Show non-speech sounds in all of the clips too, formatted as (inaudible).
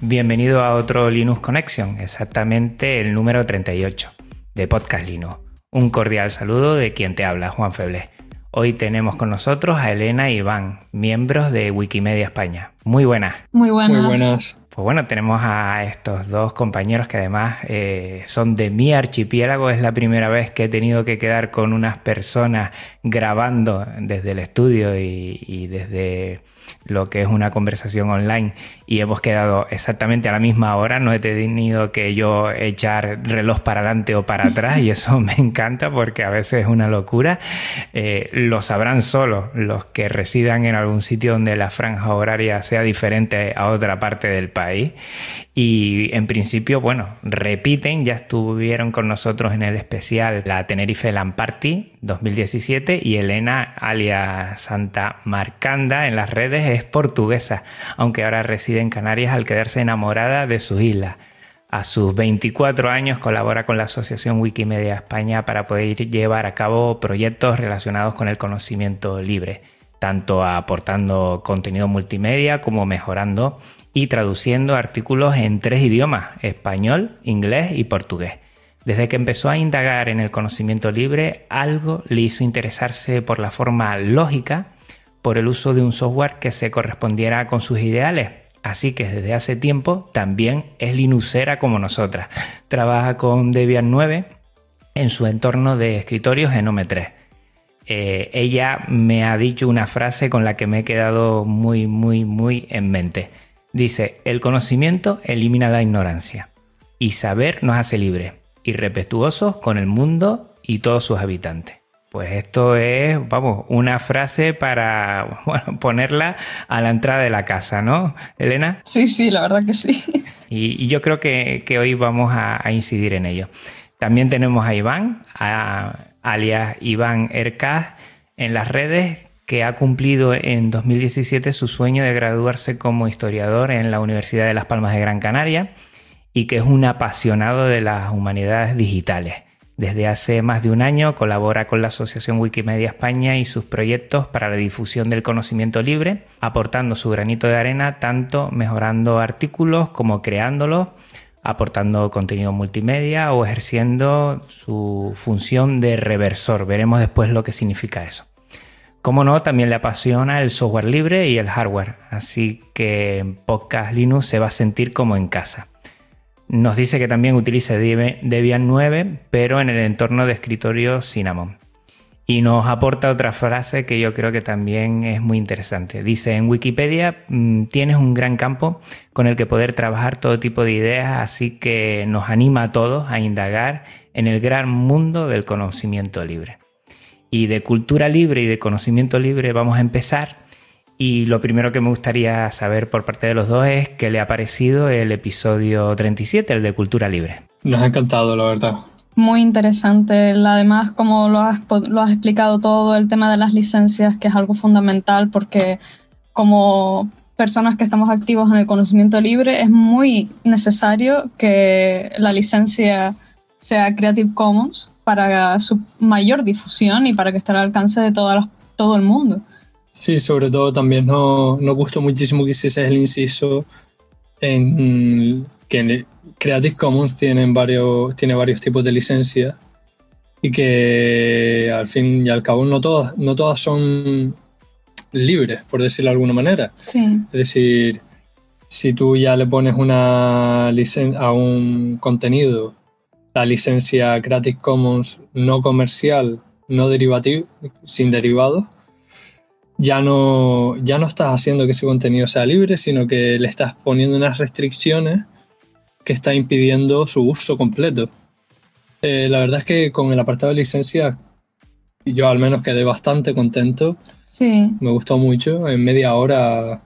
Bienvenido a otro Linux Connection, exactamente el número 38 de Podcast Linux. Un cordial saludo de quien te habla, Juan Feble. Hoy tenemos con nosotros a Elena y Iván, miembros de Wikimedia España. Muy buenas. Muy buenas. Muy buenas. Pues bueno, tenemos a estos dos compañeros que además eh, son de mi archipiélago. Es la primera vez que he tenido que quedar con unas personas grabando desde el estudio y, desde lo que es una conversación online y hemos quedado exactamente a la misma hora. No he tenido que yo echar reloj para adelante o para atrás y eso (laughs) me encanta porque a veces es una locura. Eh, lo sabrán solo los que residan en algún sitio donde la franja horaria sea diferente a otra parte del país. Y en principio, bueno, repiten, ya estuvieron con nosotros en el especial la Tenerife Land Party 2017 y Elena, alias Santa Marcanda en las redes, es portuguesa, aunque ahora reside en Canarias al quedarse enamorada de su isla. A sus 24 años colabora con la Asociación Wikimedia España para poder llevar a cabo proyectos relacionados con el conocimiento libre, tanto aportando contenido multimedia como mejorando y traduciendo artículos en tres idiomas, español, inglés y portugués. Desde que empezó a indagar en el conocimiento libre, algo le hizo interesarse por la forma lógica, por el uso de un software que se correspondiera con sus ideales. Así que desde hace tiempo también es linuxera como nosotras. Trabaja con Debian 9 en su entorno de escritorios en OM3. Eh, ella me ha dicho una frase con la que me he quedado muy, muy, muy en mente. Dice, el conocimiento elimina la ignorancia y saber nos hace libres y respetuosos con el mundo y todos sus habitantes. Pues esto es, vamos, una frase para (laughs) bueno, ponerla a la entrada de la casa, ¿no, Elena? Sí, sí, la verdad que sí. Y, y yo creo que, que, hoy vamos a, a, incidir en ello. También tenemos a Iván, a, alias Iván Ercaz, en las redes, que ha cumplido en 2017 su sueño de graduarse como historiador en la Universidad de Las Palmas de Gran Canaria y que es un apasionado de las humanidades digitales. Desde hace más de un año colabora con la Asociación Wikimedia España y sus proyectos para la difusión del conocimiento libre, aportando su granito de arena tanto mejorando artículos como creándolos, aportando contenido multimedia o ejerciendo su función de reversor. Veremos después lo que significa eso. Como no, también le apasiona el software libre y el hardware, así que en Podcast Linux se va a sentir como en casa. Nos dice que también utiliza Debian 9, pero en el entorno de escritorio Cinnamon. Y nos aporta otra frase que yo creo que también es muy interesante. Dice, en Wikipedia mmm, tienes un gran campo con el que poder trabajar todo tipo de ideas, así que nos anima a todos a indagar en el gran mundo del conocimiento libre. Y de cultura libre y de conocimiento libre vamos a empezar. Y lo primero que me gustaría saber por parte de los dos es qué le ha parecido el episodio 37, el de cultura libre. Nos ha encantado, la verdad. Muy interesante. Además, como lo has, lo has explicado todo, el tema de las licencias, que es algo fundamental porque como personas que estamos activos en el conocimiento libre, es muy necesario que la licencia sea Creative Commons para su mayor difusión y para que esté al alcance de todo, todo el mundo. Sí, sobre todo también nos, nos gustó muchísimo que hiciese el inciso en que Creative Commons tienen varios, tiene varios tipos de licencias y que al fin y al cabo no todas, no todas son libres, por decirlo de alguna manera. Sí. Es decir, si tú ya le pones una licencia a un contenido la licencia Creative Commons no comercial, no derivativo, sin derivados, ya no, ya no estás haciendo que ese contenido sea libre, sino que le estás poniendo unas restricciones que está impidiendo su uso completo. Eh, la verdad es que con el apartado de licencia yo al menos quedé bastante contento. Sí. Me gustó mucho. En media hora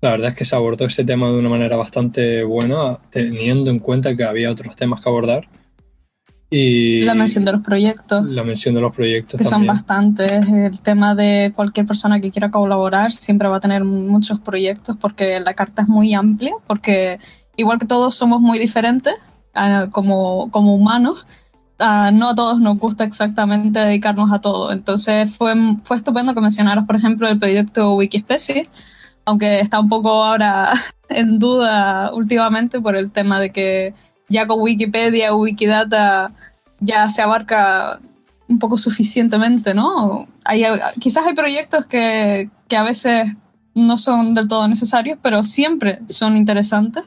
la verdad es que se abordó ese tema de una manera bastante buena, teniendo en cuenta que había otros temas que abordar. Y la mención de los proyectos. La mención de los proyectos. Que son bastantes. El tema de cualquier persona que quiera colaborar siempre va a tener muchos proyectos porque la carta es muy amplia, porque igual que todos somos muy diferentes ah, como, como humanos, ah, no a todos nos gusta exactamente dedicarnos a todo. Entonces fue, fue estupendo que mencionaras, por ejemplo, el proyecto Wikispecie, aunque está un poco ahora (laughs) en duda últimamente por el tema de que ya con Wikipedia o Wikidata ya se abarca un poco suficientemente, ¿no? Quizás hay proyectos que, que a veces no son del todo necesarios, pero siempre son interesantes.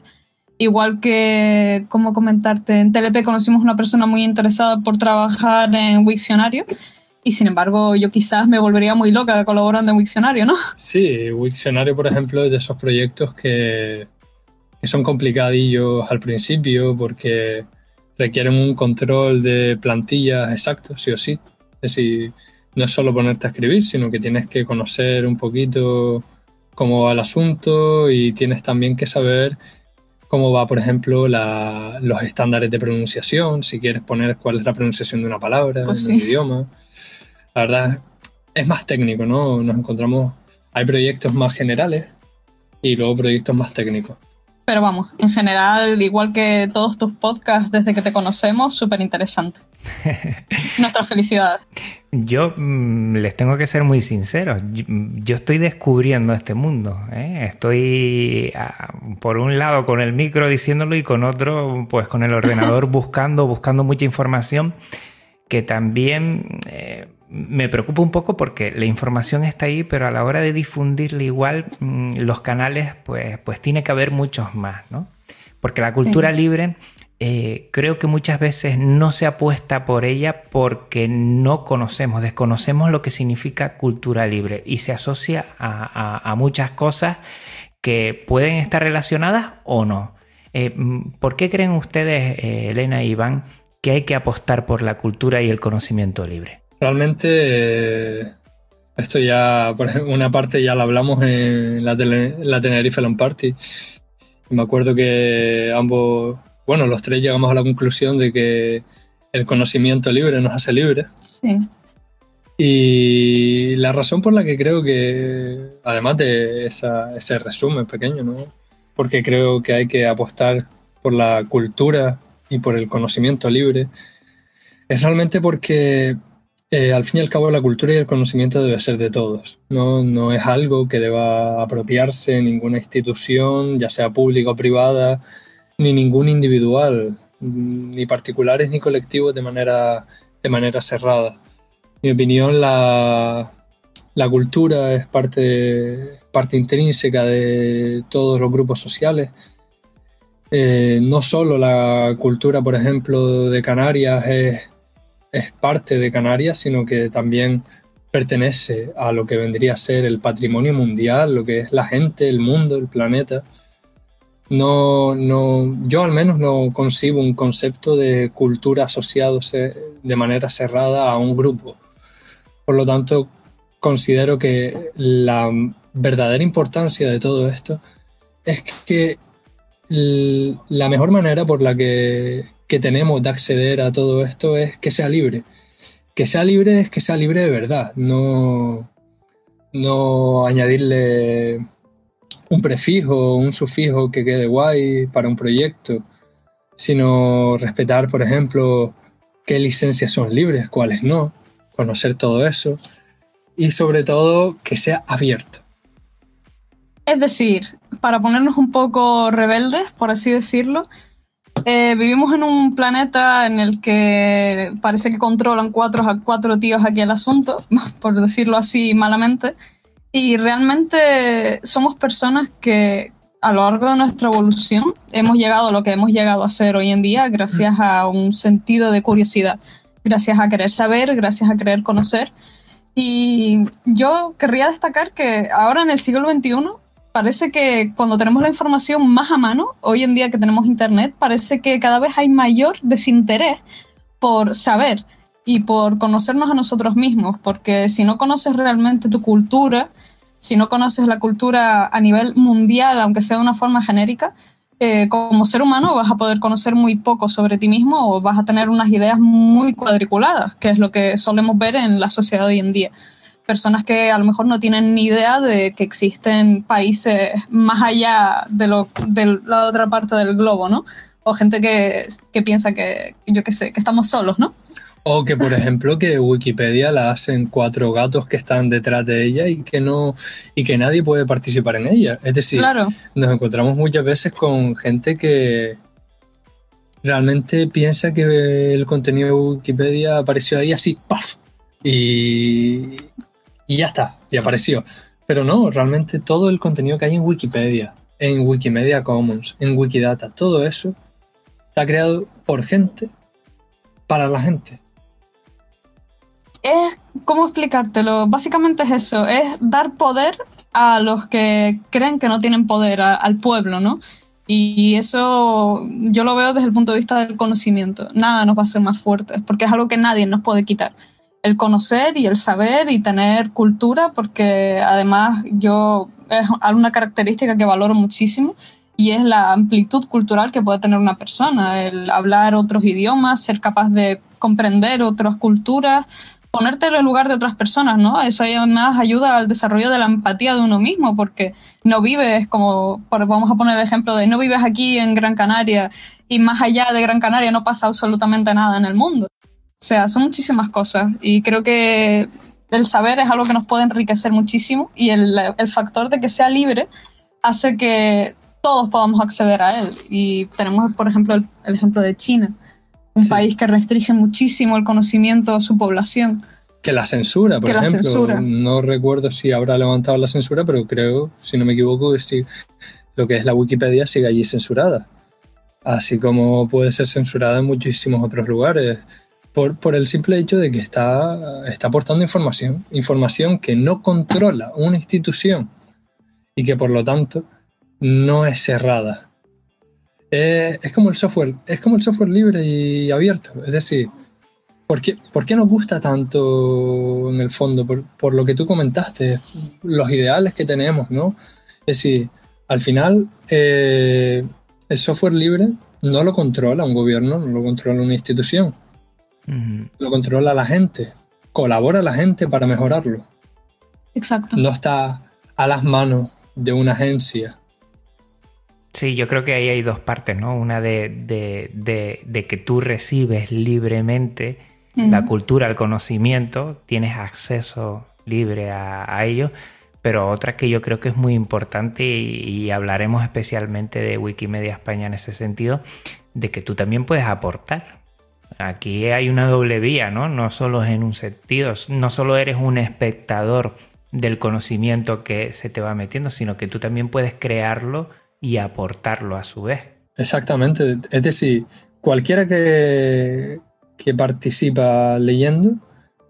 Igual que, como comentarte, en TLP conocimos una persona muy interesada por trabajar en Wiktionario y sin embargo yo quizás me volvería muy loca colaborando en Wiktionario, ¿no? Sí, Wiktionario, por ejemplo, es de esos proyectos que, que son complicadillos al principio porque requieren un control de plantillas exacto, sí o sí. Es decir, no es solo ponerte a escribir, sino que tienes que conocer un poquito cómo va el asunto y tienes también que saber cómo va, por ejemplo, los estándares de pronunciación, si quieres poner cuál es la pronunciación de una palabra pues en el idioma. La verdad, es más técnico, ¿no? Nos encontramos, hay proyectos más generales y luego proyectos más técnicos. Pero vamos, en general, igual que todos tus podcasts desde que te conocemos, súper interesante. (laughs) Nuestra felicidad. Yo mm, les tengo que ser muy sincero. Yo, estoy descubriendo este mundo. ¿eh? Estoy, ah, por un lado, con el micro diciéndolo y con otro, pues con el ordenador (laughs) buscando, buscando mucha información que también eh, me preocupa un poco porque la información está ahí, pero a la hora de difundirla igual, mm, los canales, pues, pues tiene que haber muchos más, ¿no? Porque la cultura libre eh, creo que muchas veces no se apuesta por ella porque no conocemos, desconocemos lo que significa cultura libre y se asocia a, muchas cosas que pueden estar relacionadas o no. Eh, mm, ¿Por qué creen ustedes, Elena y Iván, que hay que apostar por la cultura y el conocimiento libre? Realmente, eh, esto ya, por ejemplo, una parte ya la hablamos en la, la Tenerife Land Party. Me acuerdo que ambos, bueno, los tres llegamos a la conclusión de que el conocimiento libre nos hace libres. Sí. Y la razón por la que creo que, además de ese resumen pequeño, ¿no? porque creo que hay que apostar por la cultura y por el conocimiento libre, es realmente porque eh, al fin y al cabo la cultura y el conocimiento debe ser de todos. ¿no? no es algo que deba apropiarse ninguna institución, ya sea pública o privada, ni ningún individual, ni particulares ni colectivos de manera, de manera cerrada. En mi opinión, la, la cultura es parte, parte intrínseca de todos los grupos sociales eh, no solo la cultura, por ejemplo, de Canarias es, parte de Canarias, sino que también pertenece a lo que vendría a ser el patrimonio mundial, lo que es la gente, el mundo, el planeta. No, no, yo al menos no concibo un concepto de cultura asociado de manera cerrada a un grupo. Por lo tanto, considero que la verdadera importancia de todo esto es que la mejor manera por la que, tenemos de acceder a todo esto es que sea libre. Que sea libre es que sea libre de verdad, no, no añadirle un prefijo, un sufijo que quede guay para un proyecto, sino respetar, por ejemplo, qué licencias son libres, cuáles no, conocer todo eso y sobre todo que sea abierto. Es decir, para ponernos un poco rebeldes, por así decirlo, eh, vivimos en un planeta en el que parece que controlan cuatro, cuatro tíos aquí el asunto, (laughs) por decirlo así malamente, y realmente somos personas que a lo largo de nuestra evolución hemos llegado a lo que hemos llegado a ser hoy en día gracias a un sentido de curiosidad, gracias a querer saber, gracias a querer conocer. Y yo querría destacar que ahora en el siglo XXI parece que cuando tenemos la información más a mano, hoy en día que tenemos Internet, parece que cada vez hay mayor desinterés por saber y por conocernos a nosotros mismos, porque si no conoces realmente tu cultura, si no conoces la cultura a nivel mundial, aunque sea de una forma genérica, eh, como ser humano vas a poder conocer muy poco sobre ti mismo o vas a tener unas ideas muy cuadriculadas, que es lo que solemos ver en la sociedad hoy en día personas que a lo mejor no tienen ni idea de que existen países más allá de, lo, de la otra parte del globo, ¿no? O gente que, que piensa que, yo qué sé, que estamos solos, ¿no? O que, por ejemplo, que Wikipedia la hacen cuatro gatos que están detrás de ella y que no y que nadie puede participar en ella. Es decir, nos encontramos muchas veces con gente que realmente piensa que el contenido de Wikipedia apareció ahí así, ¡paf! Y, y ya está, y apareció. Pero no, realmente todo el contenido que hay en Wikipedia, en Wikimedia Commons, en Wikidata, todo eso está creado por gente para la gente. Es, ¿cómo explicártelo? Básicamente es eso, es dar poder a los que creen que no tienen poder, al pueblo, ¿no? Y eso yo lo veo desde el punto de vista del conocimiento. Nada nos va a ser más fuertes, porque es algo que nadie nos puede quitar el conocer y el saber y tener cultura, porque además yo es una característica que valoro muchísimo y es la amplitud cultural que puede tener una persona, el hablar otros idiomas, ser capaz de comprender otras culturas, ponerte en el lugar de otras personas, ¿no? Eso además ayuda al desarrollo de la empatía de uno mismo, porque no vives como, vamos a poner el ejemplo de no vives aquí en Gran Canaria y más allá de Gran Canaria no pasa absolutamente nada en el mundo. O sea, son muchísimas cosas y creo que el saber es algo que nos puede enriquecer muchísimo y el, factor de que sea libre hace que todos podamos acceder a él. Y tenemos, por ejemplo, el, ejemplo de China, un país que restringe muchísimo el conocimiento a su población. Que la censura, por ejemplo. No recuerdo si habrá levantado la censura, pero creo, si no me equivoco, que sí, lo que es la Wikipedia sigue allí censurada. Así como puede ser censurada en muchísimos otros lugares por, el simple hecho de que está, está aportando información, información que no controla una institución y que por lo tanto no es cerrada. es como el software, es como el software libre y abierto. Es decir, ¿por qué, por qué nos gusta tanto en el fondo? Por, lo que tú comentaste, los ideales que tenemos, ¿no? Es decir, al final eh, el software libre no lo controla un gobierno, no lo controla una institución lo controla la gente, colabora la gente para mejorarlo. Exacto. No está a las manos de una agencia. Sí, yo creo que ahí hay dos partes, ¿no? Una de, que tú recibes libremente la cultura, el conocimiento, tienes acceso libre a, ello, pero otra que yo creo que es muy importante y, hablaremos especialmente de Wikimedia España en ese sentido, de que tú también puedes aportar. Aquí hay una doble vía, ¿no? No solo en un sentido, no solo eres un espectador del conocimiento que se te va metiendo, sino que tú también puedes crearlo y aportarlo a su vez. Exactamente, es decir, cualquiera que, que participa leyendo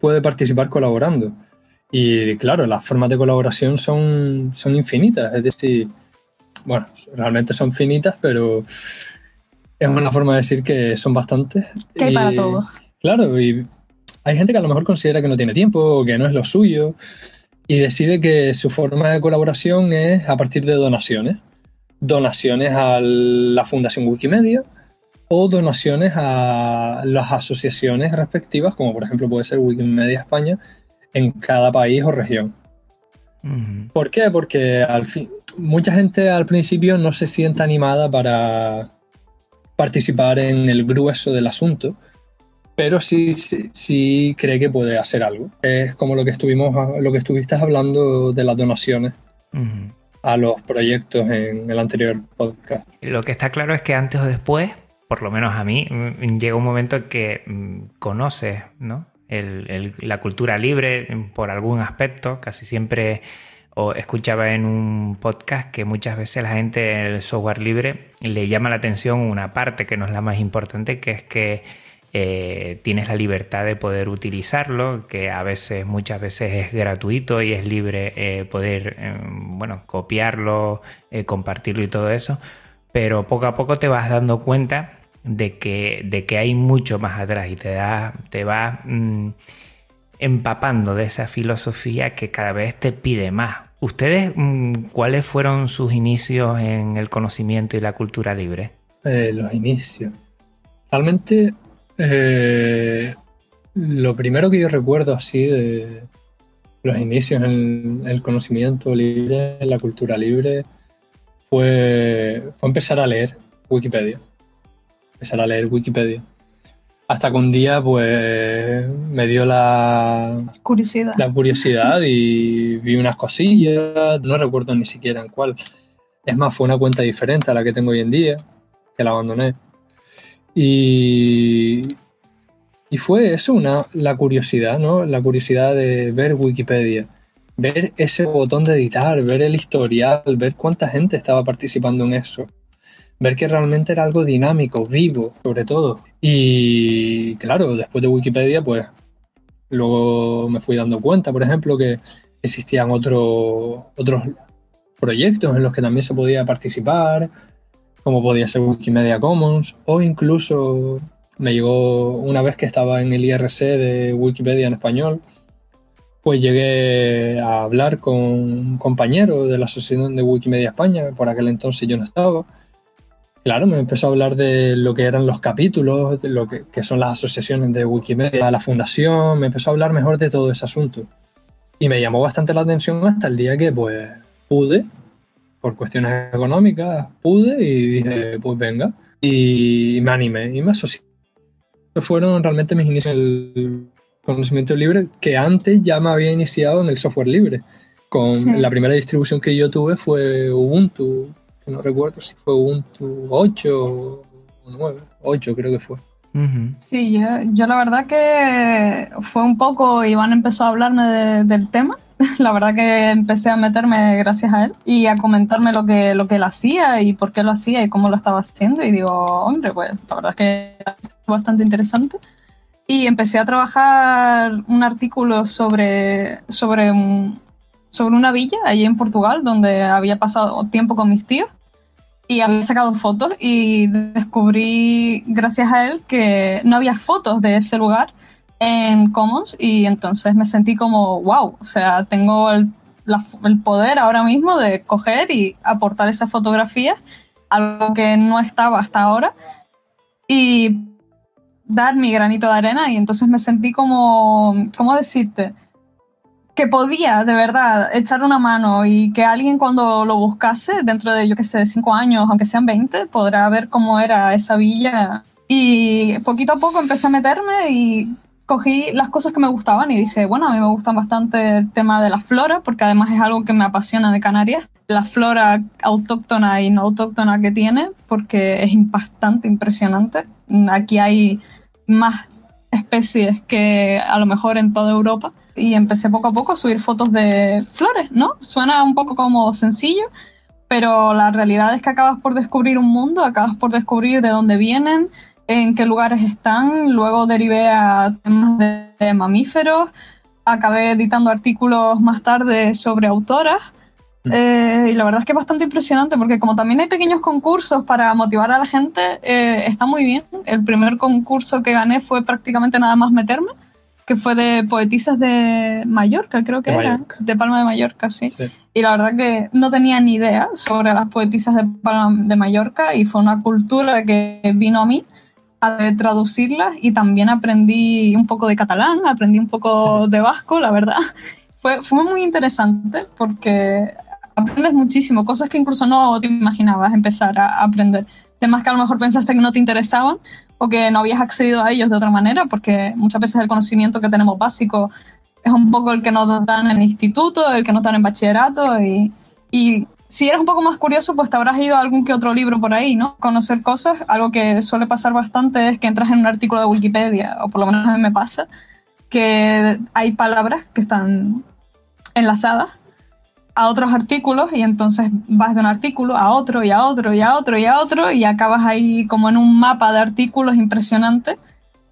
puede participar colaborando. Y claro, las formas de colaboración son, son infinitas, es decir, bueno, realmente son finitas, pero es una forma de decir que son bastantes. Que hay para todo. Claro, y hay gente que a lo mejor considera que no tiene tiempo o que no es lo suyo y decide que su forma de colaboración es a partir de donaciones. Donaciones a la Fundación Wikimedia o donaciones a las asociaciones respectivas, como por ejemplo puede ser Wikimedia España, en cada país o región. ¿Por qué? Porque al fin, mucha gente al principio no se siente animada para participar en el grueso del asunto, pero sí, sí, cree que puede hacer algo. Es como lo que estuvimos, lo que estuviste hablando de las donaciones. a los proyectos en el anterior podcast. Lo que está claro es que antes o después, por lo menos a mí, mm, llega un momento en que mm, conoces ¿no? la cultura libre por algún aspecto, casi siempre o escuchaba en un podcast que muchas veces la gente en el software libre le llama la atención una parte que no es la más importante, que es que eh, tienes la libertad de poder utilizarlo, que a veces, muchas veces es gratuito y es libre eh, poder, eh, bueno, copiarlo, compartirlo y todo eso, pero poco a poco te vas dando cuenta de que, de que hay mucho más atrás y te, da, te vas mm, empapando de esa filosofía que cada vez te pide más. ¿Ustedes mm, cuáles fueron sus inicios en el conocimiento y la cultura libre? los inicios. Realmente eh, lo primero que yo recuerdo así de los inicios en el conocimiento libre, en la cultura libre, fue, fue empezar a leer Wikipedia. Empezar a leer Wikipedia. Hasta que un día, pues, me dio la curiosidad. la curiosidad y vi unas cosillas, no recuerdo ni siquiera en cuál. Es más, fue una cuenta diferente a la que tengo hoy en día, que la abandoné. Y, y fue eso, una, la curiosidad, ¿no? La curiosidad de ver Wikipedia, ver ese botón de editar, ver el historial, ver cuánta gente estaba participando en eso, ver que realmente era algo dinámico, vivo, sobre todo. Y claro, después de Wikipedia, pues luego me fui dando cuenta, por ejemplo, que existían otros otros proyectos en los que también se podía participar, como podía ser Wikimedia Commons, o incluso me llegó una vez que estaba en el IRC de Wikipedia en español, pues llegué a hablar con un compañero de la Asociación de Wikimedia España, por aquel entonces yo no estaba. Claro, me empezó a hablar de lo que eran los capítulos, de lo que, que son las asociaciones de Wikimedia, la fundación, me empezó a hablar mejor de todo ese asunto. Y me llamó bastante la atención hasta el día que pues pude por cuestiones económicas pude y dije, pues venga, y me animé y me asocié. Fueron realmente mis inicios en el conocimiento libre, que antes ya me había iniciado en el software libre. Con la primera distribución que yo tuve fue Ubuntu, no recuerdo si fue Ubuntu 8 o 9, 8 creo que fue. Sí, yo, yo, la verdad que fue un poco, Iván empezó a hablarme del tema (laughs) la verdad que empecé a meterme gracias a él y a comentarme lo que, lo que él hacía y por qué lo hacía y cómo lo estaba haciendo. Y digo, hombre, pues la verdad es que es bastante interesante. Y empecé a trabajar un artículo sobre, sobre, sobre una villa allí en Portugal donde había pasado tiempo con mis tíos y había sacado fotos y descubrí gracias a él que no había fotos de ese lugar en Commons y entonces me sentí como, wow, o sea, tengo el, poder ahora mismo de coger y aportar esas fotografías, algo que no estaba hasta ahora, y dar mi granito de arena y entonces me sentí como, ¿cómo decirte? Que podía de verdad echar una mano y que alguien cuando lo buscase dentro de, yo que sé, cinco años, aunque sean 20, podrá ver cómo era esa villa. Y poquito a poco empecé a meterme y cogí las cosas que me gustaban y dije, bueno, a mí me gustan bastante el tema de la flora, porque además es algo que me apasiona de Canarias, la flora autóctona y no autóctona que tiene, porque es bastante impresionante. Aquí hay más especies que a lo mejor en toda Europa y empecé poco a poco a subir fotos de flores, ¿no? Suena un poco como sencillo, pero la realidad es que acabas por descubrir un mundo, acabas por descubrir de dónde vienen, en qué lugares están, luego derivé a temas de, mamíferos, acabé editando artículos más tarde sobre autoras. Mm. Eh, y la verdad es que es bastante impresionante porque como también hay pequeños concursos para motivar a la gente, eh, está muy bien. El primer concurso que gané fue prácticamente nada más meterme, que fue de poetisas de Mallorca, creo que era, de Palma de Mallorca, sí. Y la verdad que no tenía ni idea sobre las poetisas de Palma de Mallorca y fue una cultura que vino a mí de traducirlas y también aprendí un poco de catalán, aprendí un poco de vasco, la verdad. (laughs) Fue, fue muy interesante porque aprendes muchísimo, cosas que incluso no te imaginabas empezar a aprender. Temas que a lo mejor pensaste que no te interesaban o que no habías accedido a ellos de otra manera, porque muchas veces el conocimiento que tenemos básico es un poco el que nos dan en instituto, el que nos dan en bachillerato y, y si eres un poco más curioso, pues te habrás ido a algún que otro libro por ahí, ¿no? Conocer cosas. Algo que suele pasar bastante es que entras en un artículo de Wikipedia, o por lo menos a mí me pasa, que hay palabras que están enlazadas a otros artículos y entonces vas de un artículo a otro y a otro y a otro y a otro y acabas ahí como en un mapa de artículos impresionante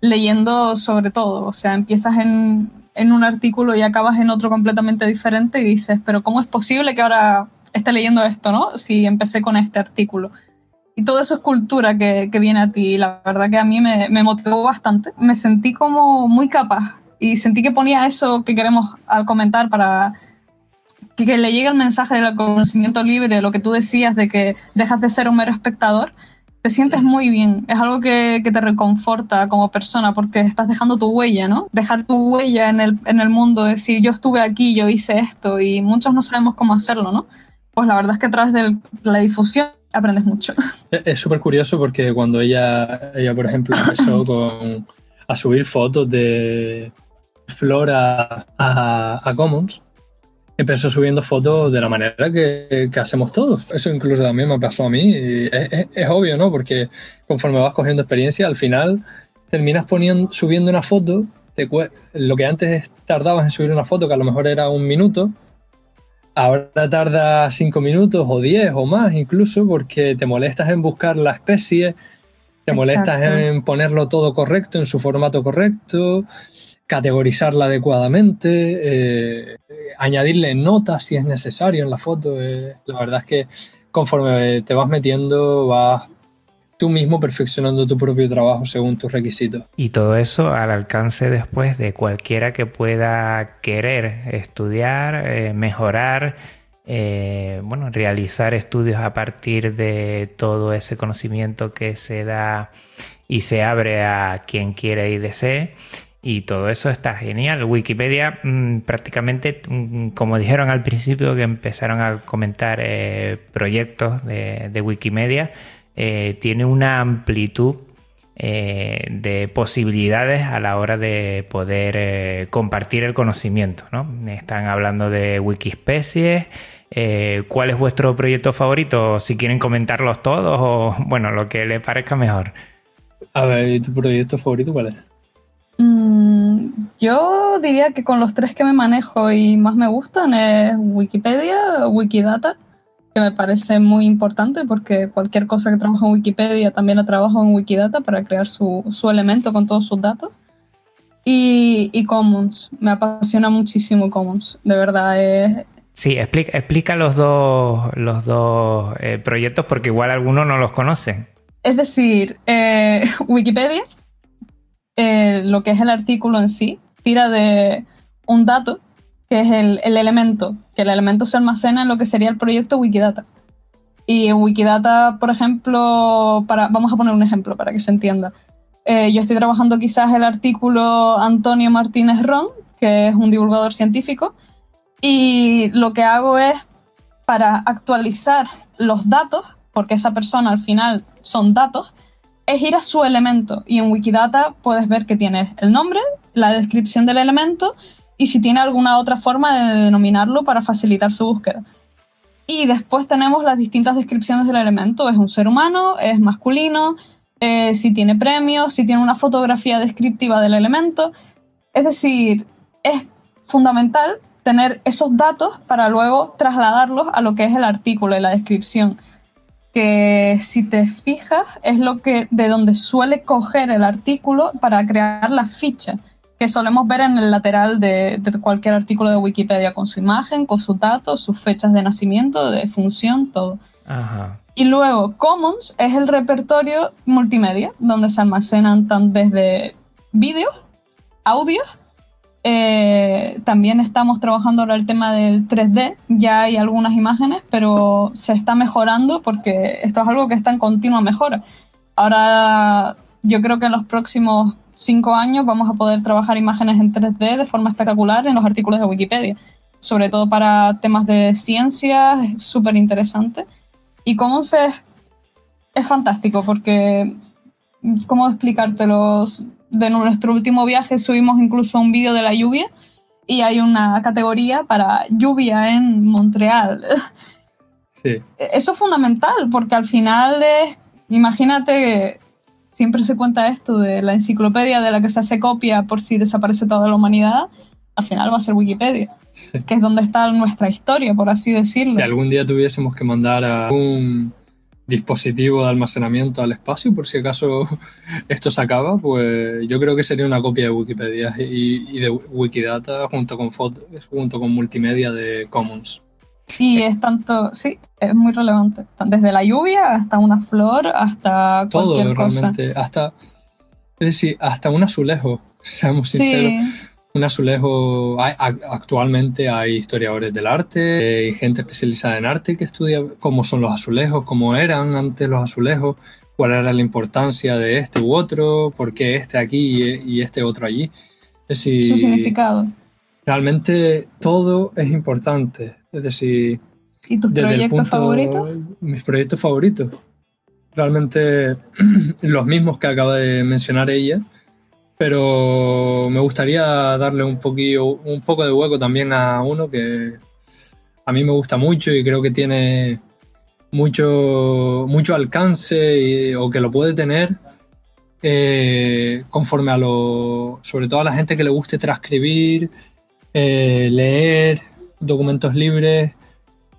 leyendo sobre todo. O sea, empiezas en, en un artículo y acabas en otro completamente diferente y dices, pero ¿cómo es posible que ahora esté leyendo esto, no? Si empecé con este artículo. Y todo eso es cultura que, que viene a ti. La verdad que a mí me, me motivó bastante. Me sentí como muy capaz y sentí que ponía eso que queremos al comentar para que, le llegue el mensaje del conocimiento libre, lo que tú decías de que dejas de ser un mero espectador, te sientes muy bien. Es algo que, te reconforta como persona porque estás dejando tu huella, ¿no? Dejar tu huella en el, en el mundo, decir yo estuve aquí, yo hice esto y muchos no sabemos cómo hacerlo, ¿no? Pues la verdad es que a través de la difusión aprendes mucho. Es súper curioso porque cuando ella, ella, por ejemplo, empezó (laughs) con, a subir fotos de Flora a, a Commons, empezó subiendo fotos de la manera que, hacemos todos. Eso incluso también me pasó a mí. Es, obvio, ¿no? Porque conforme vas cogiendo experiencia, al final terminas poniendo, subiendo una foto. lo que antes tardabas en subir una foto, que a lo mejor era un minuto, ahora tarda cinco minutos o diez o más incluso, porque te molestas en buscar la especie, te molestas en ponerlo todo correcto, en su formato correcto categorizarla adecuadamente, eh, añadirle notas si es necesario en la foto. Eh, la verdad es que conforme te vas metiendo, vas tú mismo perfeccionando tu propio trabajo según tus requisitos. Y todo eso al alcance después de cualquiera que pueda querer estudiar, eh, mejorar, bueno, realizar estudios a partir de todo ese conocimiento que se da y se abre a quien quiere y desee. Y todo eso está genial. Wikipedia mm, prácticamente, mm, como dijeron al principio que empezaron a comentar eh, proyectos de, Wikimedia, eh, tiene una amplitud eh, de posibilidades a la hora de poder compartir el conocimiento. ¿no? Están hablando de Wikispecies. ¿Cuál es vuestro proyecto favorito? Si quieren comentarlos todos o (laughs) bueno, lo que les parezca mejor. A ver, ¿tu proyecto favorito cuál es? Mm, yo diría que con los tres que me manejo y más me gustan es Wikipedia, Wikidata, que me parece muy importante porque cualquier cosa que trabajo en Wikipedia también la trabajo en Wikidata para crear su, elemento con todos sus datos. Y, Commons, me apasiona muchísimo Commons, de verdad. Es... Sí, explica, explica los dos, los dos eh, proyectos porque igual algunos no los conocen. Es decir, eh, (laughs) Wikipedia eh, lo que es el artículo en sí, tira de un dato, que es el, elemento, que el elemento se almacena en lo que sería el proyecto Wikidata. Y en Wikidata, por ejemplo, para, vamos a poner un ejemplo para que se entienda. Eh, yo estoy trabajando quizás el artículo Antonio Martínez Ron, que es un divulgador científico, y lo que hago es para actualizar los datos, porque esa persona al final son datos, es ir a su elemento y en Wikidata puedes ver que tienes el nombre, la descripción del elemento y si tiene alguna otra forma de denominarlo para facilitar su búsqueda. Y después tenemos las distintas descripciones del elemento. Es un ser humano, es masculino, eh, si tiene premios, si tiene una fotografía descriptiva del elemento. Es decir, es fundamental tener esos datos para luego trasladarlos a lo que es el artículo y la descripción que si te fijas es lo que de donde suele coger el artículo para crear la ficha que solemos ver en el lateral de, cualquier artículo de Wikipedia con su imagen, con sus datos, sus fechas de nacimiento, de función, todo. Y luego Commons es el repertorio multimedia donde se almacenan tan desde vídeos, audios eh, también estamos trabajando ahora el tema del 3D, ya hay algunas imágenes, pero se está mejorando porque esto es algo que está en continua mejora. Ahora yo creo que en los próximos cinco años vamos a poder trabajar imágenes en 3D de forma espectacular en los artículos de Wikipedia, sobre todo para temas de ciencia, es súper interesante. Y cómo se... Es fantástico porque, ¿cómo explicártelo? De nuestro último viaje subimos incluso un vídeo de la lluvia y hay una categoría para lluvia en Montreal. Sí. Eso es fundamental porque al final es, imagínate, siempre se cuenta esto de la enciclopedia de la que se hace copia por si desaparece toda la humanidad, al final va a ser Wikipedia. que es donde está nuestra historia, por así decirlo. Si algún día tuviésemos que mandar a un dispositivo de almacenamiento al espacio, por si acaso (laughs) esto se acaba, pues yo creo que sería una copia de Wikipedia y, de Wikidata junto con fotos, junto con multimedia de Commons. Y es tanto, sí, es muy relevante. Desde la lluvia hasta una flor, hasta Todo, cualquier realmente. Hasta, es decir, hasta un azulejo, (laughs) seamos sinceros. Un azulejo, actualmente hay historiadores del arte, hay gente especializada en arte que estudia cómo son los azulejos, cómo eran antes los azulejos, cuál era la importancia de este u otro, por qué este aquí y este otro allí. Es decir, Su significado. Realmente todo es importante. Es decir, ¿y tus proyectos favoritos? Mis proyectos favoritos. Realmente (clears throat) los mismos que acaba de mencionar ella pero me gustaría darle un poquillo, un poco de hueco también a uno que a mí me gusta mucho y creo que tiene mucho, mucho alcance o que lo puede tener eh, conforme a lo, sobre todo a la gente que le guste transcribir, eh, leer documentos libres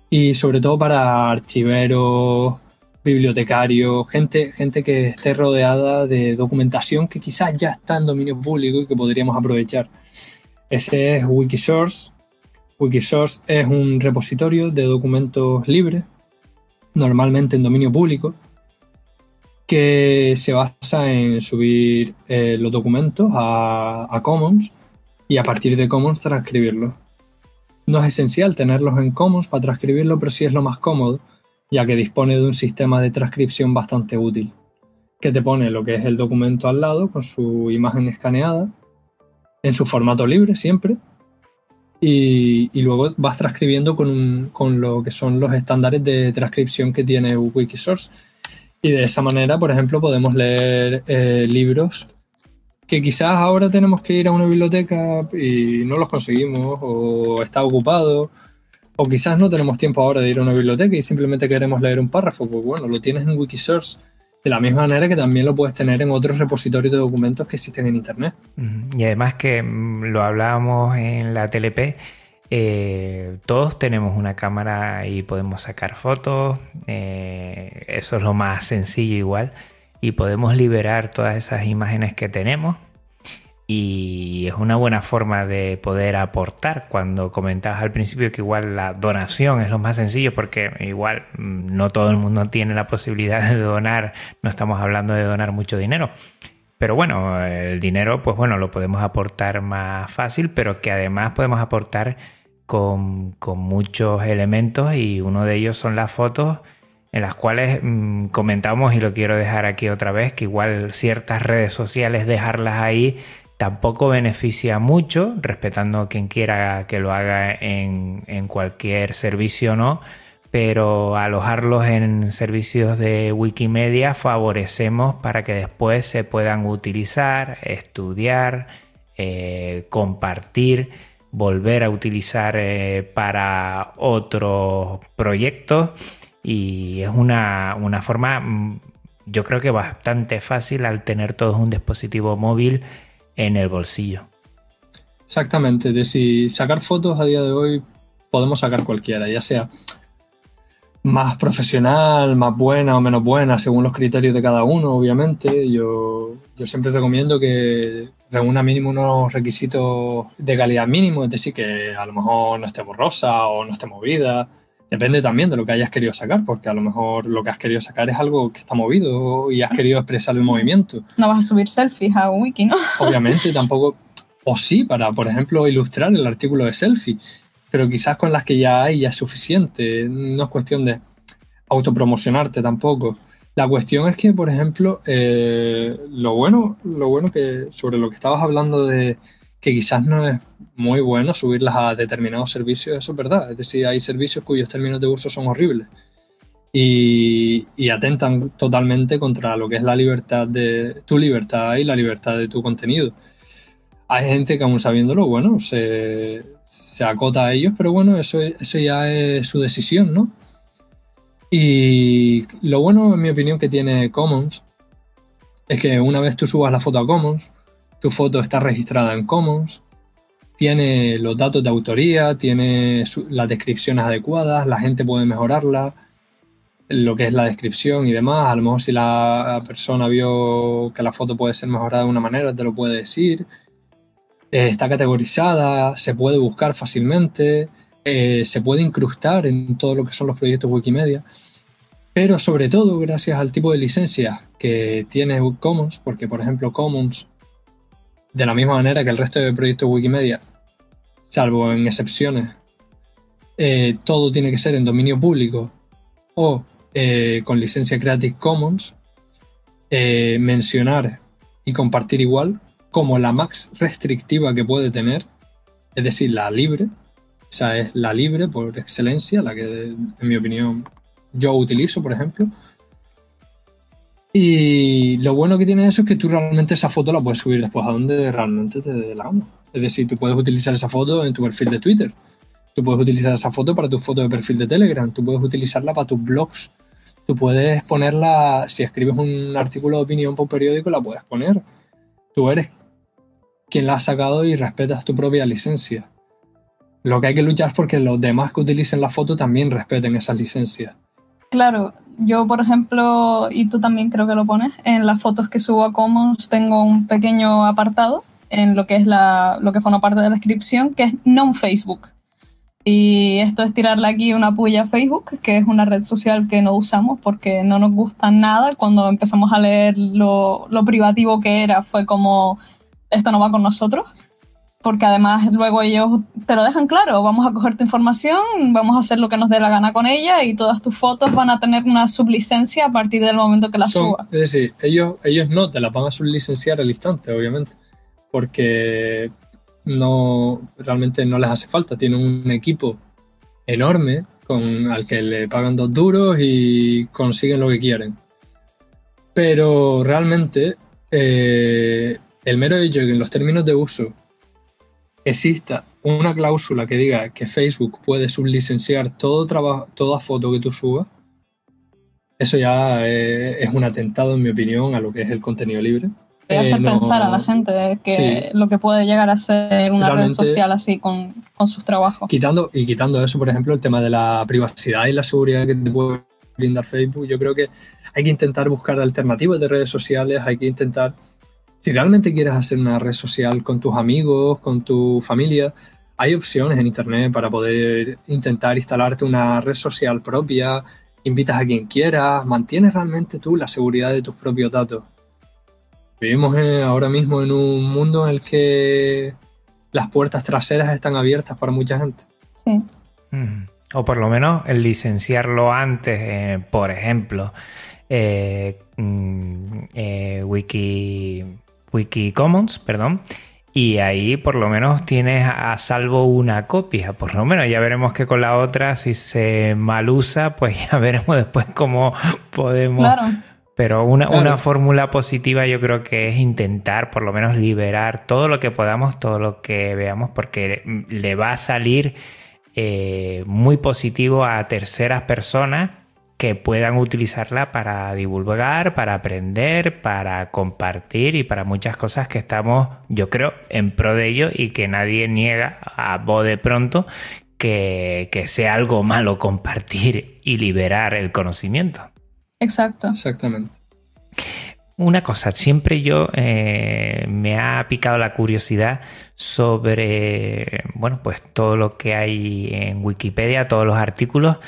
y sobre todo para archiveros, bibliotecarios, gente, gente que esté rodeada de documentación que quizás ya está en dominio público y que podríamos aprovechar. Ese es Wikisource. Wikisource es un repositorio de documentos libres, normalmente en dominio público, que se basa en subir eh, los documentos a, Commons y a partir de Commons transcribirlos. No es esencial tenerlos en Commons para transcribirlo, pero sí es lo más cómodo ya que dispone de un sistema de transcripción bastante útil, que te pone lo que es el documento al lado con su imagen escaneada, en su formato libre siempre, y, luego vas transcribiendo con, lo que son los estándares de transcripción que tiene Wikisource. Y de esa manera, por ejemplo, podemos leer eh, libros que quizás ahora tenemos que ir a una biblioteca y no los conseguimos o está ocupado o quizás no tenemos tiempo ahora de ir a una biblioteca y simplemente queremos leer un párrafo. Pues bueno, lo tienes en Wikisource. De la misma manera que también lo puedes tener en otros repositorios de documentos que existen en Internet. Y además que mm, lo hablábamos en la TLP, eh, todos tenemos una cámara y podemos sacar fotos. Eh, eso es lo más sencillo igual. Y podemos liberar todas esas imágenes que tenemos y es una buena forma de poder aportar. Cuando comentabas al principio que igual la donación es lo más sencillo porque igual mm, no todo el mundo tiene la posibilidad de donar, no estamos hablando de donar mucho dinero. Pero bueno, el dinero pues bueno, lo podemos aportar más fácil, pero que además podemos aportar con, con muchos elementos y uno de ellos son las fotos en las cuales mm, comentamos y lo quiero dejar aquí otra vez, que igual ciertas redes sociales dejarlas ahí tampoco beneficia mucho, respetando a quien quiera que lo haga en, cualquier servicio no, pero alojarlos en servicios de Wikimedia favorecemos para que después se puedan utilizar, estudiar, eh, compartir, volver a utilizar eh, para otros proyectos. Y es una, una forma mm, yo creo que bastante fácil al tener todos un dispositivo móvil en el bolsillo. Exactamente, de si sacar fotos a día de hoy podemos sacar cualquiera, ya sea más profesional, más buena o menos buena, según los criterios de cada uno, obviamente. Yo, yo siempre recomiendo que reúna mínimo unos requisitos de calidad mínimo, es decir, que a lo mejor no esté borrosa o no esté movida, Depende también de lo que hayas querido sacar, porque a lo mejor lo que has querido sacar es algo que está movido y has querido expresar el movimiento. No vas a subir selfies a wiki, ¿no? Obviamente, (laughs) tampoco. O sí, para, por ejemplo, ilustrar el artículo de selfie. Pero quizás con las que ya hay ya es suficiente. No es cuestión de autopromocionarte tampoco. La cuestión es que, por ejemplo, eh, lo bueno, lo bueno que sobre lo que estabas hablando de que quizás no es muy bueno subirlas a determinados servicios, eso es verdad. Es decir, hay servicios cuyos términos de uso son horribles y, atentan totalmente contra lo que es la libertad de tu libertad y la libertad de tu contenido. Hay gente que aún sabiéndolo, bueno, se, acota a ellos, pero bueno, eso, eso ya es su decisión, ¿no? Y lo bueno, en mi opinión, que tiene Commons es que una vez tú subas la foto a Commons, tu foto está registrada en Commons tiene los datos de autoría, tiene las descripciones adecuadas, la gente puede mejorarla, lo que es la descripción y demás. A lo mejor si la persona vio que la foto puede ser mejorada de una manera, te lo puede decir. Eh, está categorizada, se puede buscar fácilmente, eh, se puede incrustar en todo lo que son los proyectos Wikimedia. Pero sobre todo gracias al tipo de licencia que tiene Commons, porque por ejemplo Commons de la misma manera que el resto de proyectos Wikimedia, salvo en excepciones, eh, todo tiene que ser en dominio público o eh, con licencia Creative Commons, eh, mencionar y compartir igual como la más restrictiva que puede tener, es decir, la libre, esa es la libre por excelencia, la que en mi opinión yo utilizo, por ejemplo, y lo bueno que tiene eso es que tú realmente esa foto la puedes subir después a donde realmente te dé la gana. Es decir, tú puedes utilizar esa foto en tu perfil de Twitter. Tú puedes utilizar esa foto para tu foto de perfil de Telegram. Tú puedes utilizarla para tus blogs. Tú puedes ponerla, si escribes un artículo de opinión por periódico, la puedes poner. Tú eres quien la ha sacado y respetas tu propia licencia. Lo que hay que luchar es porque los demás que utilicen la foto también respeten esas licencias. Claro, yo por ejemplo, y tú también creo que lo pones, en las fotos que subo a Commons tengo un pequeño apartado en lo que es la, lo que forma parte de la descripción, que es non-Facebook. Y esto es tirarle aquí una puya a Facebook, que es una red social que no usamos porque no nos gusta nada. Cuando empezamos a leer lo, lo privativo que era, fue como, esto no va con nosotros porque además luego ellos te lo dejan claro, vamos a coger tu información, vamos a hacer lo que nos dé la gana con ella y todas tus fotos van a tener una sublicencia a partir del momento que las suba. Es decir, ellos, ellos no te las van a sublicenciar al instante, obviamente, porque no realmente no les hace falta, tienen un equipo enorme con, al que le pagan dos duros y consiguen lo que quieren. Pero realmente eh, el mero hecho de que en los términos de uso exista una cláusula que diga que Facebook puede sublicenciar todo trabajo, toda foto que tú subas, eso ya es, un atentado, en mi opinión, a lo que es el contenido libre. Y hacer eh, pensar a la gente que lo que puede llegar a ser una red social así con, con, sus trabajos. Quitando, y quitando eso, por ejemplo, el tema de la privacidad y la seguridad que te puede brindar Facebook, yo creo que hay que intentar buscar alternativas de redes sociales, hay que intentar si realmente quieres hacer una red social con tus amigos, con tu familia, hay opciones en Internet para poder intentar instalarte una red social propia, invitas a quien quieras, mantienes realmente tú la seguridad de tus propios datos. Vivimos ahora mismo en un mundo en el que las puertas traseras están abiertas para mucha gente. Sí. O por lo menos el licenciarlo antes, eh, por ejemplo, eh, mm, eh, Wiki Wikicommons, perdón, y ahí por lo menos tienes a salvo una copia, por lo menos. Ya veremos que con la otra si se mal usa, pues (laughs) ya veremos después cómo podemos... Claro. Pero una, una, fórmula positiva yo creo que es intentar por lo menos liberar todo lo que podamos, todo lo que veamos, porque le va a salir eh, muy positivo a terceras personas que puedan utilizarla para divulgar, para aprender, para compartir y para muchas cosas que estamos, yo creo, en pro de ello y que nadie niega a voz de pronto que, sea algo malo compartir y liberar el conocimiento. Exacto. Exactamente. Una cosa, siempre yo eh, me ha picado la curiosidad sobre, bueno, pues todo lo que hay en Wikipedia, todos los artículos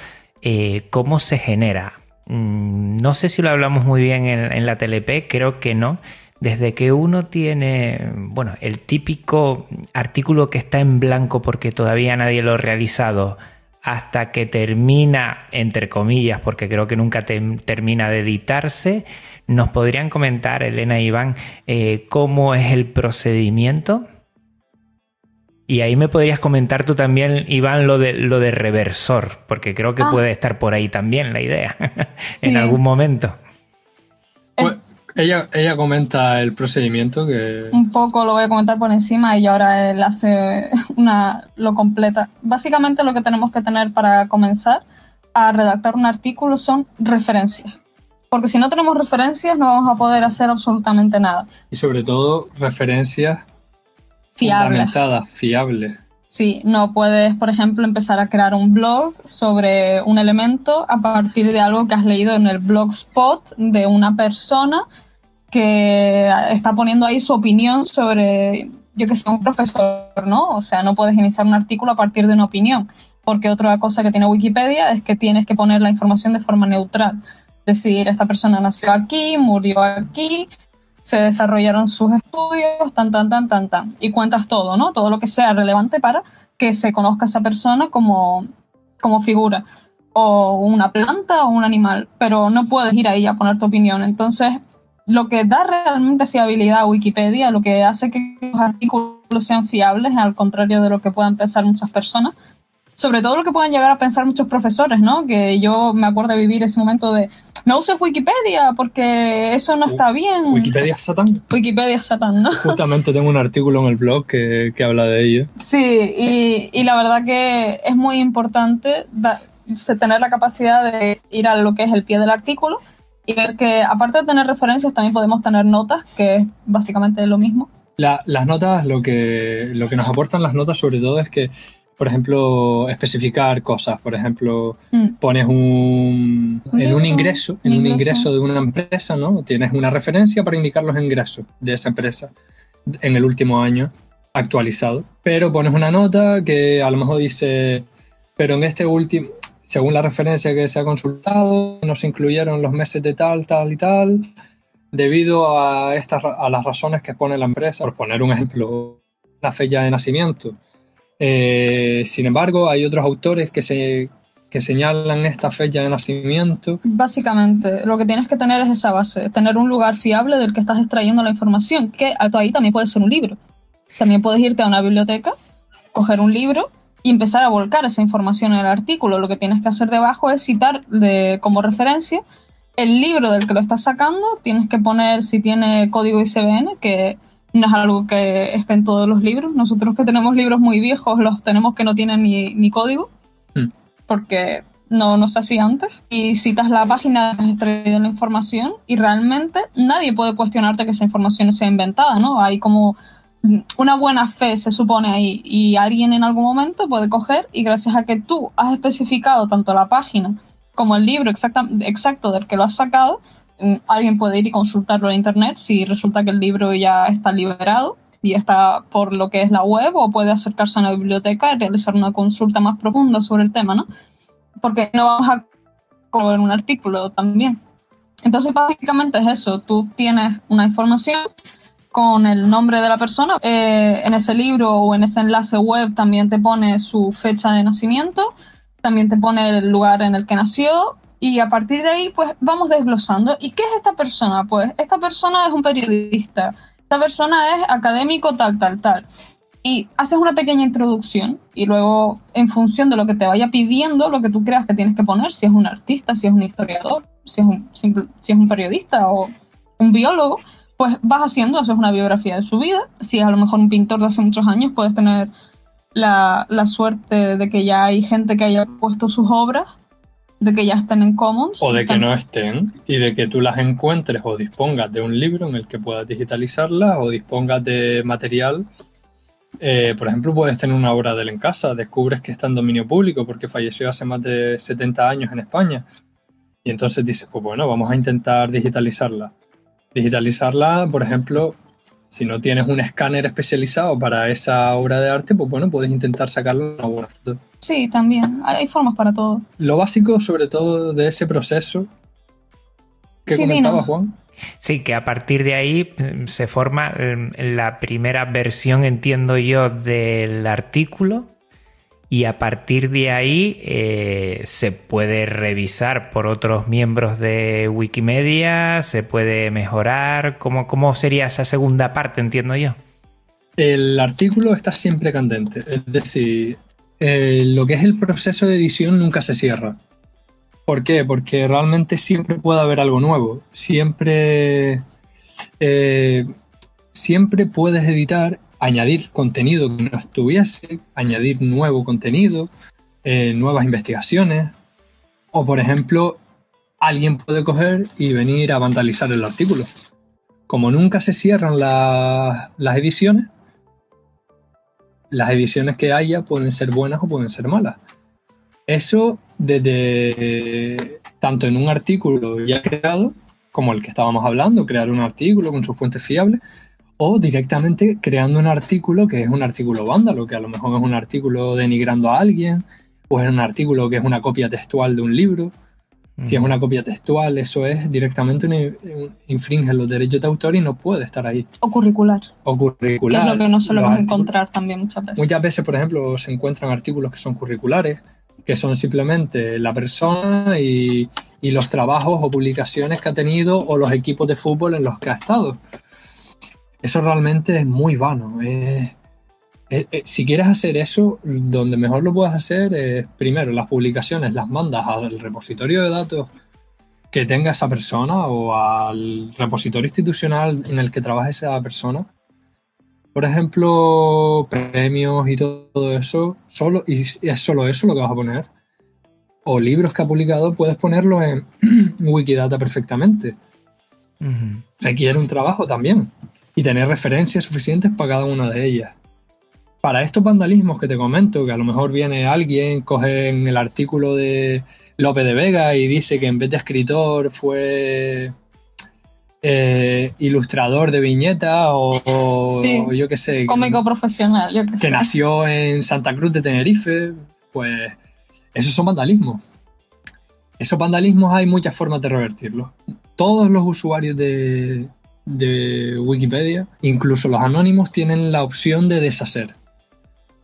eh, cómo se genera. Mm, no sé si lo hablamos muy bien en, la TLP, creo que no. Desde que uno tiene, bueno, el típico artículo que está en blanco porque todavía nadie lo ha realizado, hasta que termina, entre comillas, porque creo que nunca termina de editarse, ¿nos podrían comentar, Elena y Iván, eh, cómo es el procedimiento? Y ahí me podrías comentar tú también, Iván, lo de, lo de reversor, porque creo que ah. puede estar por ahí también la idea, (laughs) en algún momento. Pues, ella, ella comenta el procedimiento que... Un poco lo voy a comentar por encima y ahora él hace una, lo completa. Básicamente lo que tenemos que tener para comenzar a redactar un artículo son referencias. Porque si no tenemos referencias no vamos a poder hacer absolutamente nada. Y sobre todo referencias fiables. fiables. Sí, no puedes, por ejemplo, empezar a crear un blog sobre un elemento a partir de algo que has leído en el blogspot de una persona que está poniendo ahí su opinión sobre, yo que sé, un profesor, ¿no? O sea, no puedes iniciar un artículo a partir de una opinión, porque otra cosa que tiene Wikipedia es que tienes que poner la información de forma neutral. Decir, esta persona nació aquí, murió aquí, se desarrollaron sus estudios, tan, tan, tan, tan, tan. Y cuentas todo, ¿no? Todo lo que sea relevante para que se conozca a esa persona como, como figura. O una planta o un animal. Pero no puedes ir ahí a poner tu opinión. Entonces, lo que da realmente fiabilidad a Wikipedia, lo que hace que los artículos sean fiables, al contrario de lo que puedan pensar muchas personas, sobre todo lo que puedan llegar a pensar muchos profesores, ¿no? Que yo me acuerdo de vivir ese momento de no uses Wikipedia porque eso no está bien. Wikipedia es Satán. Wikipedia es Satán, ¿no? (laughs) Justamente tengo un artículo en el blog que, habla de ello. Sí, y, y, la verdad que es muy importante tener la capacidad de ir a lo que es el pie del artículo y ver que aparte de tener referencias también podemos tener notas, que es básicamente lo mismo. las notas, lo que, lo que nos aportan las notas sobre todo es que por ejemplo, especificar cosas. Por ejemplo, mm. pones un, en un ingreso, en un ingreso de una empresa, ¿no? Tienes una referencia para indicar los ingresos de esa empresa en el último año actualizado. Pero pones una nota que a lo mejor dice, pero en este último, según la referencia que se ha consultado, no se incluyeron los meses de tal, tal y tal, debido a, estas, a las razones que pone la empresa. Por poner un ejemplo, la fecha de nacimiento eh, sin embargo, hay otros autores que, se, que señalan esta fecha de nacimiento. Básicamente, lo que tienes que tener es esa base, tener un lugar fiable del que estás extrayendo la información, que ahí también puede ser un libro. También puedes irte a una biblioteca, coger un libro y empezar a volcar esa información en el artículo. Lo que tienes que hacer debajo es citar de, como referencia el libro del que lo estás sacando, tienes que poner si tiene código ICBN, que no es algo que esté en todos los libros. Nosotros que tenemos libros muy viejos, los tenemos que no tienen ni, código, hmm. porque no, no se hacía antes. Y citas la página has extraído la información y realmente nadie puede cuestionarte que esa información sea inventada, ¿no? Hay como una buena fe se supone ahí y alguien en algún momento puede coger y gracias a que tú has especificado tanto la página como el libro exacto del que lo has sacado, alguien puede ir y consultarlo en internet si resulta que el libro ya está liberado y está por lo que es la web o puede acercarse a una biblioteca y realizar una consulta más profunda sobre el tema, ¿no? Porque no vamos a en un artículo también. Entonces, básicamente es eso, tú tienes una información con el nombre de la persona, eh, en ese libro o en ese enlace web también te pone su fecha de nacimiento, también te pone el lugar en el que nació, y a partir de ahí, pues vamos desglosando. ¿Y qué es esta persona? Pues esta persona es un periodista, esta persona es académico tal, tal, tal. Y haces una pequeña introducción y luego, en función de lo que te vaya pidiendo, lo que tú creas que tienes que poner, si es un artista, si es un historiador, si es un, si es un periodista o un biólogo, pues vas haciendo, haces una biografía de su vida. Si es a lo mejor un pintor de hace muchos años, puedes tener la, la suerte de que ya hay gente que haya puesto sus obras de que ya estén en Commons. O de que no estén y de que tú las encuentres o dispongas de un libro en el que puedas digitalizarlas o dispongas de material. Eh, por ejemplo, puedes tener una obra de él en casa, descubres que está en dominio público porque falleció hace más de 70 años en España. Y entonces dices, pues bueno, vamos a intentar digitalizarla. Digitalizarla, por ejemplo, si no tienes un escáner especializado para esa obra de arte, pues bueno, puedes intentar sacarlo una buena foto. Sí, también. Hay formas para todo. Lo básico, sobre todo, de ese proceso que comentaba Juan. Sí, que a partir de ahí mm, se forma mm, la primera versión, entiendo yo, del artículo y a partir de ahí eh, se puede revisar por otros miembros de Wikimedia, se puede mejorar. ¿Cómo, ¿Cómo sería esa segunda parte, entiendo yo? El artículo está siempre candente, es decir, eh, lo que es el proceso de edición nunca se cierra. ¿Por qué? Porque realmente siempre puede haber algo nuevo. Siempre, eh, siempre puedes editar, añadir contenido que no estuviese, añadir nuevo contenido, eh, nuevas investigaciones. O por ejemplo, alguien puede coger y venir a vandalizar el artículo. Como nunca se cierran las ediciones, las ediciones que haya pueden ser buenas o pueden ser malas. Eso desde tanto en un artículo ya creado, como el que estábamos hablando, crear un artículo con sus fuentes fiables, o directamente creando un artículo que es un artículo vándalo, que a lo mejor es un artículo denigrando a alguien, o es un artículo que es una copia textual de un libro. Si es una copia textual, eso es directamente un, infringe los derechos de autor y no puede estar ahí. O curricular. O curricular. Que es lo que no solemos encontrar también muchas veces. Muchas veces, por ejemplo, se encuentran artículos que son curriculares, que son simplemente la persona y, y los trabajos o publicaciones que ha tenido o los equipos de fútbol en los que ha estado. Eso realmente es muy vano. Si quieres hacer eso, donde mejor lo puedes hacer es, primero, las publicaciones las mandas al repositorio de datos que tenga esa persona o al repositorio institucional en el que trabaje esa persona. Por ejemplo, premios y todo eso, solo, y es solo eso lo que vas a poner. O libros que ha publicado, puedes ponerlo en (clears throat) Wikidata perfectamente. Requiere un trabajo también y tener referencias suficientes para cada una de ellas. Para estos vandalismos que te comento, que a lo mejor viene alguien, coge en el artículo de Lope de Vega y dice que en vez de escritor fue eh, ilustrador de viñeta o, yo qué sé. Cómico profesional, yo que nació en Santa Cruz de Tenerife, pues esos son vandalismos. Esos vandalismos hay muchas formas de revertirlos. Todos los usuarios de, de Wikipedia, incluso los anónimos tienen la opción de deshacer.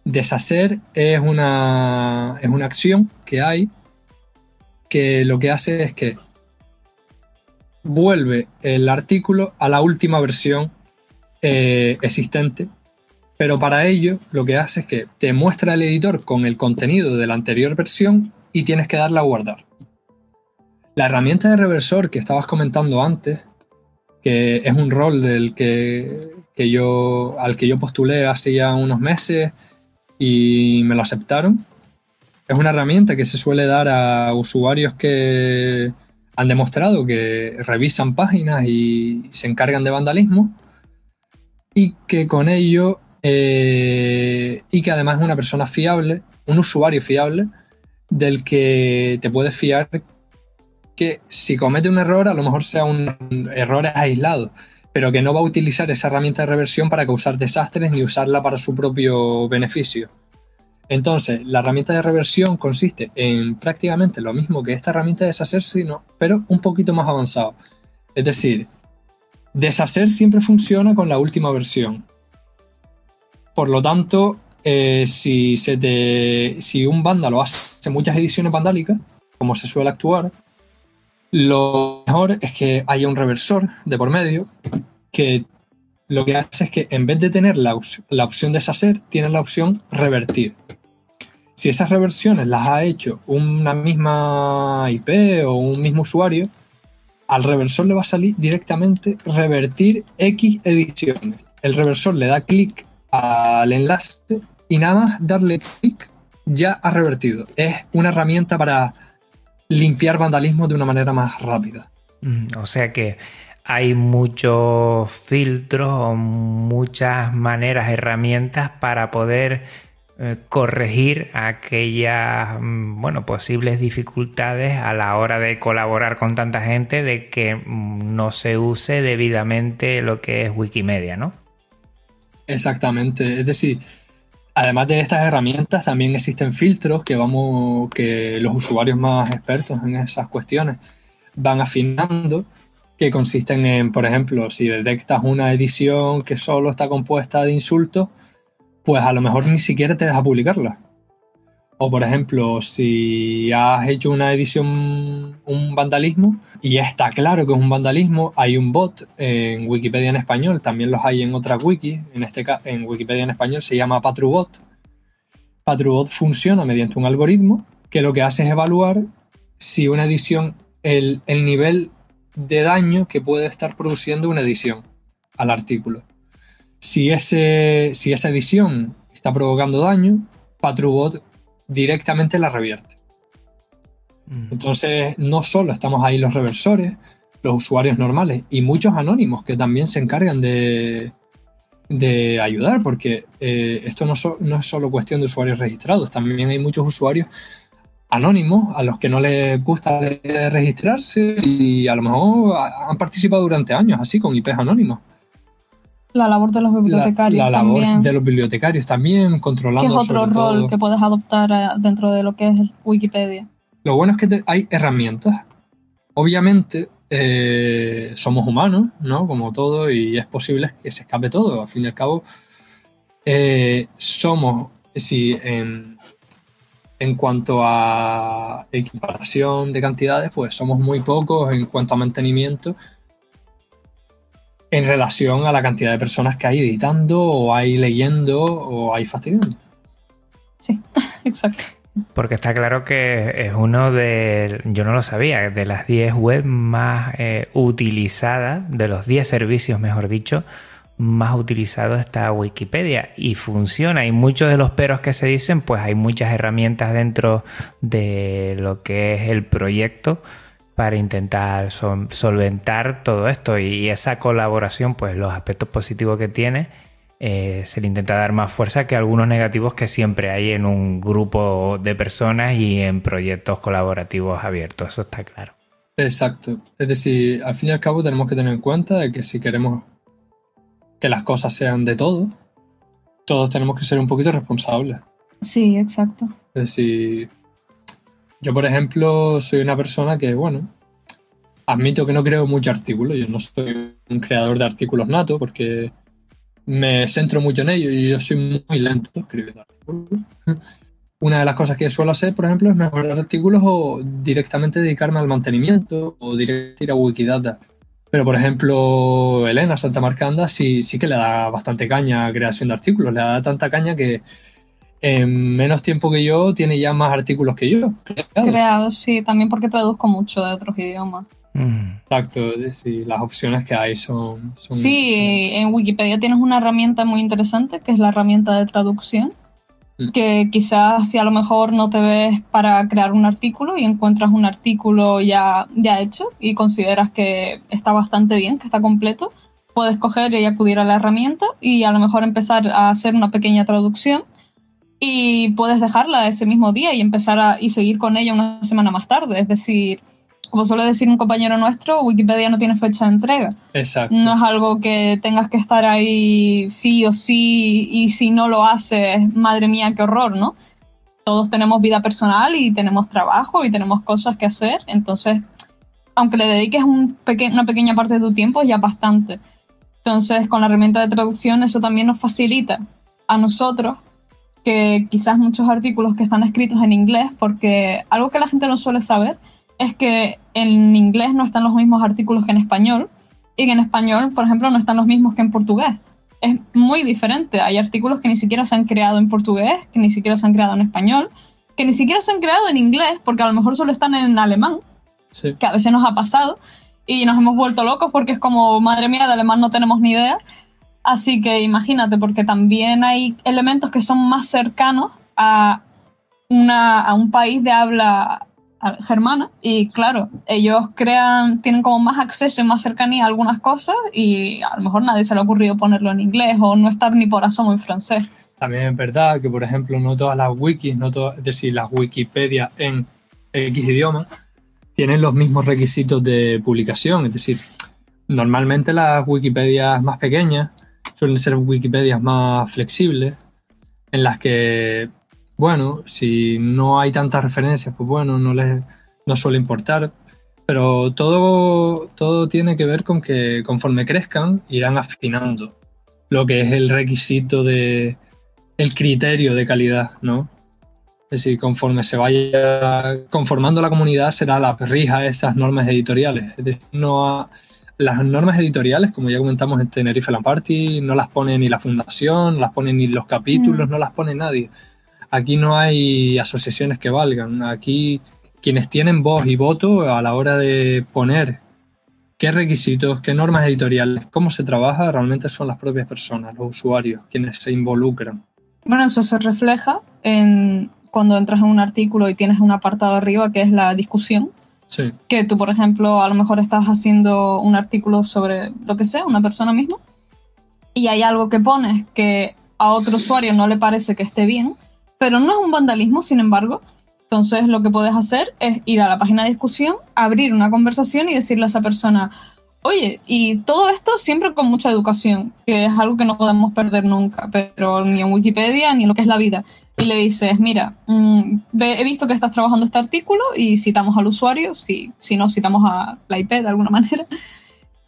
Deshacer es una, es una acción que hay que lo que hace es que vuelve el artículo a la última versión eh, existente, pero para ello lo que hace es que te muestra el editor con el contenido de la anterior versión y tienes que darle a guardar. La herramienta de reversor que estabas comentando antes que es un rol del que, yo, al que yo postulé hace ya unos meses y me lo aceptaron. Es una herramienta que se suele dar a usuarios que han demostrado que revisan páginas y se encargan de vandalismo y que con ello eh, y que además es una persona fiable, un usuario fiable del que te puedes fiar que si comete un error, a lo mejor sea un error aislado, pero que no va a utilizar esa herramienta de reversión para causar desastres ni usarla para su propio beneficio. Entonces, la herramienta de reversión consiste en prácticamente lo mismo que esta herramienta de deshacer, sino, pero un poquito más avanzado. Es decir, deshacer siempre funciona con la última versión. Por lo tanto, eh, si, se te, si un vándalo hace muchas ediciones vandálicas, como se suele actuar, lo mejor es que haya un reversor de por medio que lo que hace es que en vez de tener la, la opción deshacer, tiene la opción revertir. Si esas reversiones las ha hecho una misma IP o un mismo usuario, al reversor le va a salir directamente revertir X ediciones. El reversor le da clic al enlace y nada más darle clic ya ha revertido. Es una herramienta para limpiar vandalismo de una manera más rápida. Mm, o sea que hay muchos filtros o muchas maneras, herramientas para poder eh, corregir aquellas mm, bueno, posibles dificultades a la hora de colaborar con tanta gente de que mm, no se use debidamente lo que es Wikimedia, ¿no? Exactamente, es decir, Además de estas herramientas, también existen filtros que vamos, que los usuarios más expertos en esas cuestiones van afinando, que consisten en, por ejemplo, si detectas una edición que solo está compuesta de insultos, pues a lo mejor ni siquiera te deja publicarla. O por ejemplo, si has hecho una edición, un vandalismo, y está claro que es un vandalismo, hay un bot en Wikipedia en español, también los hay en otras wikis, en este en Wikipedia en español se llama Patrubot. Patrubot funciona mediante un algoritmo que lo que hace es evaluar si una edición, el, el nivel de daño que puede estar produciendo una edición al artículo. Si, ese, si esa edición está provocando daño, Patrubot directamente la revierte. Mm. Entonces, no solo estamos ahí los reversores, los usuarios normales y muchos anónimos que también se encargan de, de ayudar, porque eh, esto no, no es solo cuestión de usuarios registrados, también hay muchos usuarios anónimos a los que no les gusta registrarse y a lo mejor han participado durante años así con IPs anónimos. La labor de los bibliotecarios la, la labor de los bibliotecarios también, controlando. Que es otro rol que puedes adoptar eh, dentro de lo que es Wikipedia. Lo bueno es que hay herramientas. Obviamente eh, somos humanos, ¿no? Como todo, y es posible que se escape todo. Al fin y al cabo, eh, somos, si en, en cuanto a equiparación de cantidades, pues somos muy pocos en cuanto a mantenimiento en relación a la cantidad de personas que hay editando o hay leyendo o hay fastidiando. Sí, (laughs) exacto. Porque está claro que es uno de, yo no lo sabía, de las 10 webs más eh, utilizadas, de los 10 servicios, mejor dicho, más utilizados está Wikipedia y funciona. Y muchos de los peros que se dicen, pues hay muchas herramientas dentro de lo que es el proyecto para intentar solventar todo esto y esa colaboración, pues los aspectos positivos que tiene, eh, se le intenta dar más fuerza que algunos negativos que siempre hay en un grupo de personas y en proyectos colaborativos abiertos, eso está claro. Exacto, es decir, al fin y al cabo tenemos que tener en cuenta de que si queremos que las cosas sean de todos, todos tenemos que ser un poquito responsables. Sí, exacto. Es decir, yo, por ejemplo, soy una persona que, bueno, admito que no creo mucho artículos. Yo no soy un creador de artículos nato porque me centro mucho en ello y yo soy muy lento escribiendo artículos. Una de las cosas que suelo hacer, por ejemplo, es mejorar artículos o directamente dedicarme al mantenimiento o directamente ir a Wikidata. Pero, por ejemplo, Elena Santa Marcanda sí, sí que le da bastante caña a creación de artículos. Le da tanta caña que en menos tiempo que yo tiene ya más artículos que yo. Creados, sí, también porque traduzco mucho de otros idiomas. Mm. Exacto, sí, las opciones que hay son... sí, en Wikipedia tienes una herramienta muy interesante que es la herramienta de traducción, mm. que quizás si a lo mejor no te ves para crear un artículo y encuentras un artículo ya, ya hecho y consideras que está bastante bien, que está completo, puedes coger y acudir a la herramienta y a lo mejor empezar a hacer una pequeña traducción y puedes dejarla ese mismo día y empezar a y seguir con ella una semana más tarde. Es decir, como suele decir un compañero nuestro, Wikipedia no tiene fecha de entrega. Exacto. No es algo que tengas que estar ahí sí o sí y si no lo haces, madre mía, qué horror, ¿no? Todos tenemos vida personal y tenemos trabajo y tenemos cosas que hacer, entonces, aunque le dediques un una pequeña parte de tu tiempo, ya bastante. Entonces, con la herramienta de traducción eso también nos facilita a nosotros que quizás muchos artículos que están escritos en inglés, porque algo que la gente no suele saber es que en inglés no están los mismos artículos que en español, y que en español, por ejemplo, no están los mismos que en portugués. Es muy diferente. Hay artículos que ni siquiera se han creado en portugués, que ni siquiera se han creado en español, que ni siquiera se han creado en inglés, porque a lo mejor solo están en alemán, que a veces nos ha pasado, y nos hemos vuelto locos porque es como, madre mía, de alemán no tenemos ni idea. Así que imagínate, porque también hay elementos que son más cercanos a, una, a un país de habla germana y claro, ellos crean, tienen como más acceso y más cercanía a algunas cosas y a lo mejor nadie se le ha ocurrido ponerlo en inglés o no estar ni por asomo en francés. También es verdad que, por ejemplo, no todas las wikis, no todas, es decir, las Wikipedia en X idioma, tienen los mismos requisitos de publicación. Es decir, normalmente las Wikipedias más pequeñas suelen ser Wikipedias más flexibles, en las que, bueno, si no hay tantas referencias, pues bueno, no les no suele importar. Pero todo, todo tiene que ver con que conforme crezcan irán afinando lo que es el requisito de el criterio de calidad, ¿no? Es decir, conforme se vaya conformando la comunidad será la rija esas normas editoriales. Es decir, no las normas editoriales, como ya comentamos en Tenerife La Party, no las pone ni la fundación, no las pone ni los capítulos, mm. no las pone nadie. Aquí no hay asociaciones que valgan. Aquí quienes tienen voz y voto a la hora de poner qué requisitos, qué normas editoriales, cómo se trabaja, realmente son las propias personas, los usuarios, quienes se involucran. Bueno, eso se refleja en cuando entras en un artículo y tienes un apartado arriba que es la discusión que tú, por ejemplo, a lo mejor estás haciendo un artículo sobre lo que sea, una persona misma, y hay algo que pones que a otro usuario no le parece que esté bien, pero no es un vandalismo, sin embargo. Entonces lo que puedes hacer es ir a la página de discusión, abrir una conversación y decirle a esa persona, oye, y todo esto siempre con mucha educación, que es algo que no podemos perder nunca, pero ni en Wikipedia ni en lo que es la vida. Y le dices, mira, mm, he visto que estás trabajando este artículo y citamos al usuario, si, si no, citamos a la IP de alguna (laughs) manera.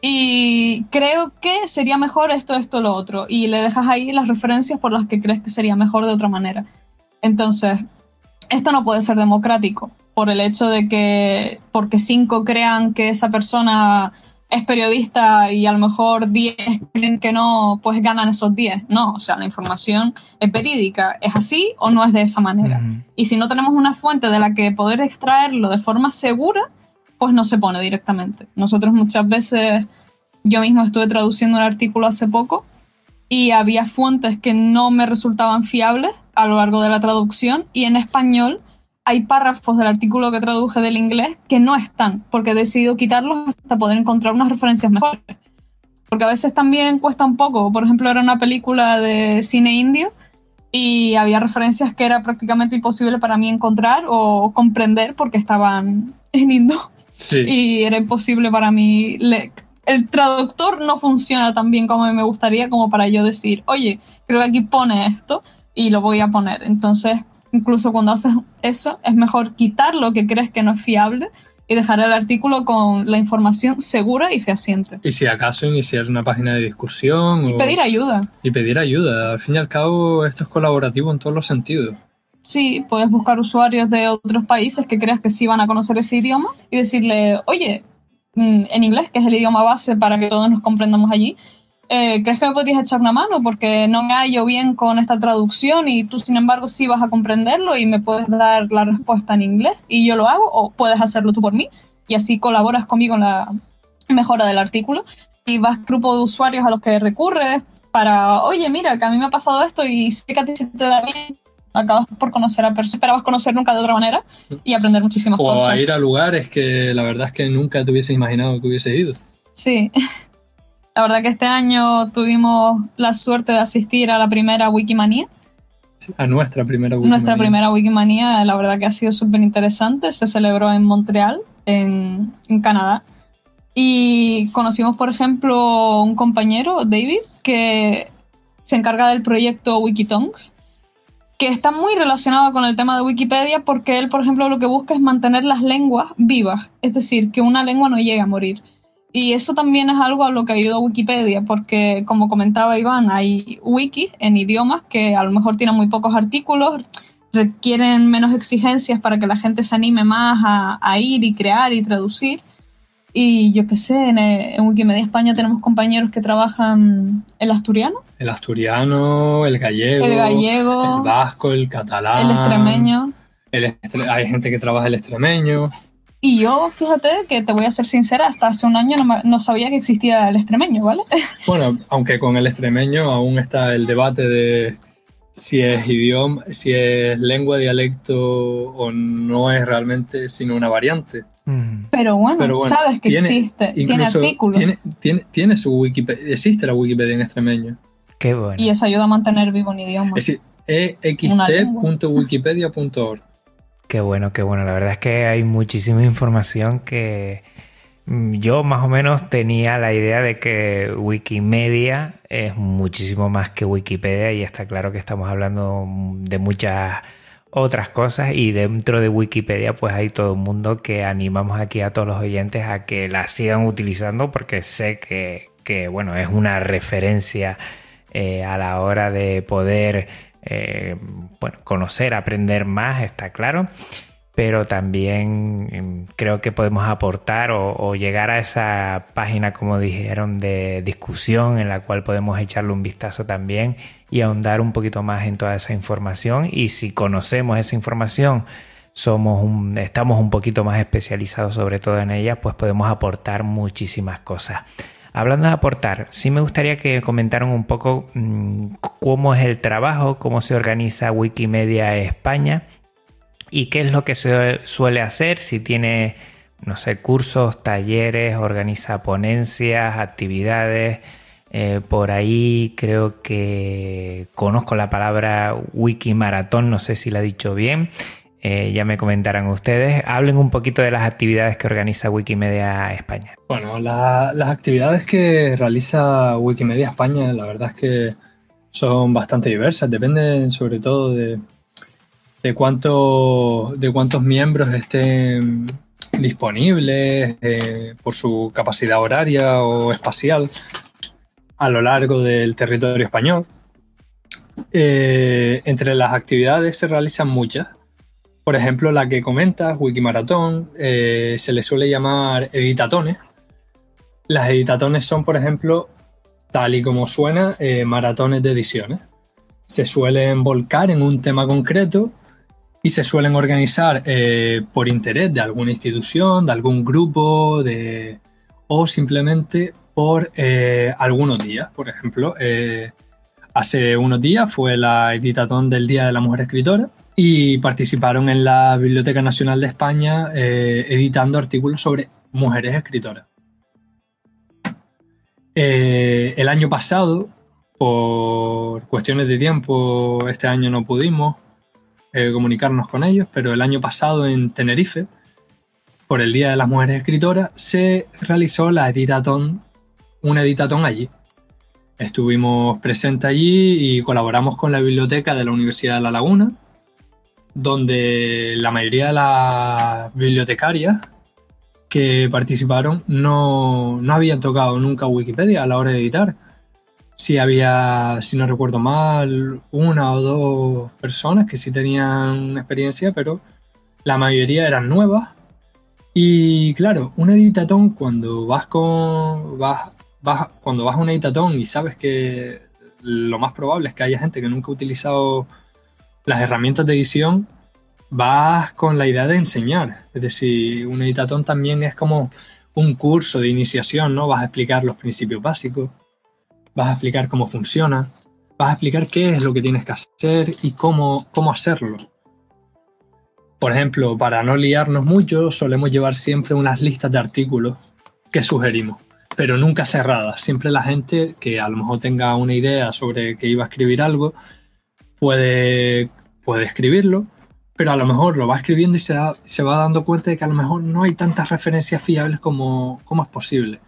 Y creo que sería mejor esto, esto, lo otro. Y le dejas ahí las referencias por las que crees que sería mejor de otra manera. Entonces, esto no puede ser democrático por el hecho de que, porque cinco crean que esa persona es periodista y a lo mejor 10 creen que no, pues ganan esos 10. No, o sea, la información es verídica. ¿Es así o no es de esa manera? Y si no tenemos una fuente de la que poder extraerlo de forma segura, pues no se pone directamente. Nosotros muchas veces, yo mismo estuve traduciendo un artículo hace poco y había fuentes que no me resultaban fiables a lo largo de la traducción y en español hay párrafos del artículo que traduje del inglés que no están, porque he decidido quitarlos hasta poder encontrar unas referencias mejores. Porque a veces también cuesta un poco. Por ejemplo, era una película de cine indio y había referencias que era prácticamente imposible para mí encontrar o comprender porque estaban (laughs) en hindú. Y era imposible para mí. El traductor no funciona tan bien como me gustaría como para yo decir, oye, creo que aquí pone esto y lo voy a poner. Entonces, incluso cuando haces eso, es mejor quitar lo que crees que no es fiable y dejar el artículo con la información segura y fehaciente. Y si acaso iniciar una página de discusión. Y pedir ayuda. Y pedir ayuda. Al fin y al cabo, esto es colaborativo en todos los sentidos. Sí, puedes buscar usuarios de otros países que creas que sí van a conocer ese idioma y decirle, oye, mm, en inglés, que es el idioma base para que todos nos comprendamos allí, eh, ¿crees que me podrías echar una mano? Porque no me hallo bien con esta traducción y tú, sin embargo, sí vas a comprenderlo y me puedes dar la respuesta en inglés y yo lo hago o puedes hacerlo tú por mí y así colaboras conmigo en la mejora del artículo y vas grupo de usuarios a los que recurres para, oye, mira, que a mí me ha pasado esto y sé que a ti se te da bien, acabas por conocer a personas, esperabas conocer nunca de otra manera y aprender muchísimas cosas. O a ir a lugares que la verdad es que nunca te hubieses imaginado que hubieses ido. Sí. (laughs) La verdad que este año tuvimos la suerte de asistir a la primera Wikimania. a nuestra primera Wikimania. Nuestra primera Wikimania, la verdad que ha sido súper interesante. Se celebró en Montreal, en, en Canadá. Y conocimos, por ejemplo, un compañero, David, que se encarga del proyecto Wikitongues, que está muy relacionado con el tema de Wikipedia porque él, por ejemplo, lo que busca es mantener las lenguas vivas, es decir, que una lengua no llegue a morir. Y eso también es algo a lo que ayuda Wikipedia, porque como comentaba Iván, hay wikis en idiomas que a lo mejor tienen muy pocos artículos, requieren menos exigencias para que la gente se anime más a, ir y crear y traducir. Y yo qué sé, en, Wikimedia España tenemos compañeros que trabajan el asturiano. El asturiano, el gallego, el, gallego, el vasco, el catalán. El extremeño. hay gente que trabaja el extremeño. Y yo, fíjate que te voy a ser sincera, hasta hace un año no, sabía que existía el extremeño, ¿vale? (laughs) Bueno, aunque con el extremeño aún está el debate de si es idioma, si es lengua, dialecto o no es realmente sino una variante. Mm. Pero bueno, sabes que existe, tiene artículos. Tiene, tiene, su Wikipedia, existe la Wikipedia en extremeño. Qué bueno. Y eso ayuda a mantener vivo un idioma. Es decir, ext.wikipedia.org. Qué bueno, qué bueno. La verdad es que hay muchísima información que yo más o menos tenía la idea de que Wikimedia es muchísimo más que Wikipedia y está claro que estamos hablando de muchas otras cosas y dentro de Wikipedia pues hay todo el mundo que animamos aquí a todos los oyentes a que la sigan utilizando porque sé que, bueno, es una referencia eh, a la hora de poder eh, bueno, conocer, aprender más, está claro, pero también em, creo que podemos aportar o, llegar a esa página, como dijeron, de discusión en la cual podemos echarle un vistazo también y ahondar un poquito más en toda esa información y si conocemos esa información, somos estamos un poquito más especializados sobre todo en ella, pues podemos aportar muchísimas cosas. Hablando de aportar, sí me gustaría que comentaran un poco mm, cómo es el trabajo, cómo se organiza Wikimedia España y qué es lo que se suele hacer, si tiene, no sé, cursos, talleres, organiza ponencias, actividades, Eh, por ahí creo que conozco la palabra Wikimaratón, no sé si la he dicho bien. Eh, ya me comentarán ustedes. Hablen un poquito de las actividades que organiza Wikimedia España. Bueno, las actividades que realiza Wikimedia España, la verdad es que son bastante diversas. Dependen sobre todo de, de, cuánto, de cuántos miembros estén disponibles eh, por su capacidad horaria o espacial a lo largo del territorio español. Eh, entre las actividades se realizan muchas. Por ejemplo, la que comentas, Wikimaratón, eh, se le suele llamar editatones. Las editatones son, por ejemplo, tal y como suena, eh, maratones de ediciones. Se suelen volcar en un tema concreto y se suelen organizar por interés de alguna institución, de algún grupo, de, o simplemente por eh, algunos días. Por ejemplo, eh, hace unos días fue la editatón del Día de la Mujer Escritora y participaron en la Biblioteca Nacional de España eh, editando artículos sobre mujeres escritoras. el año pasado, por cuestiones de tiempo, este año no pudimos comunicarnos con ellos, pero el año pasado en Tenerife, por el Día de las Mujeres Escritoras, se realizó la editatón un editatón allí. Estuvimos presentes allí y colaboramos con la biblioteca de la Universidad de La Laguna, donde la mayoría de las bibliotecarias que participaron no, habían tocado nunca Wikipedia a la hora de editar. Si había, si no recuerdo mal, una o dos personas que sí tenían experiencia, pero la mayoría eran nuevas. Y claro, un editatón cuando vas con vas cuando vas a un editatón y sabes que lo más probable es que haya gente que nunca ha utilizado las herramientas de edición, vas con la idea de enseñar. Es decir, un editatón también es como un curso de iniciación, ¿no? Vas a explicar los principios básicos, vas a explicar cómo funciona, vas a explicar qué es lo que tienes que hacer y cómo, cómo hacerlo. Por ejemplo, para no liarnos mucho, solemos llevar siempre unas listas de artículos que sugerimos pero nunca cerrada. Siempre la gente que a lo mejor tenga una idea sobre que iba a escribir algo, puede, puede escribirlo, pero a lo mejor lo va escribiendo y se, va dando cuenta de que a lo mejor no hay tantas referencias fiables como, como es posible,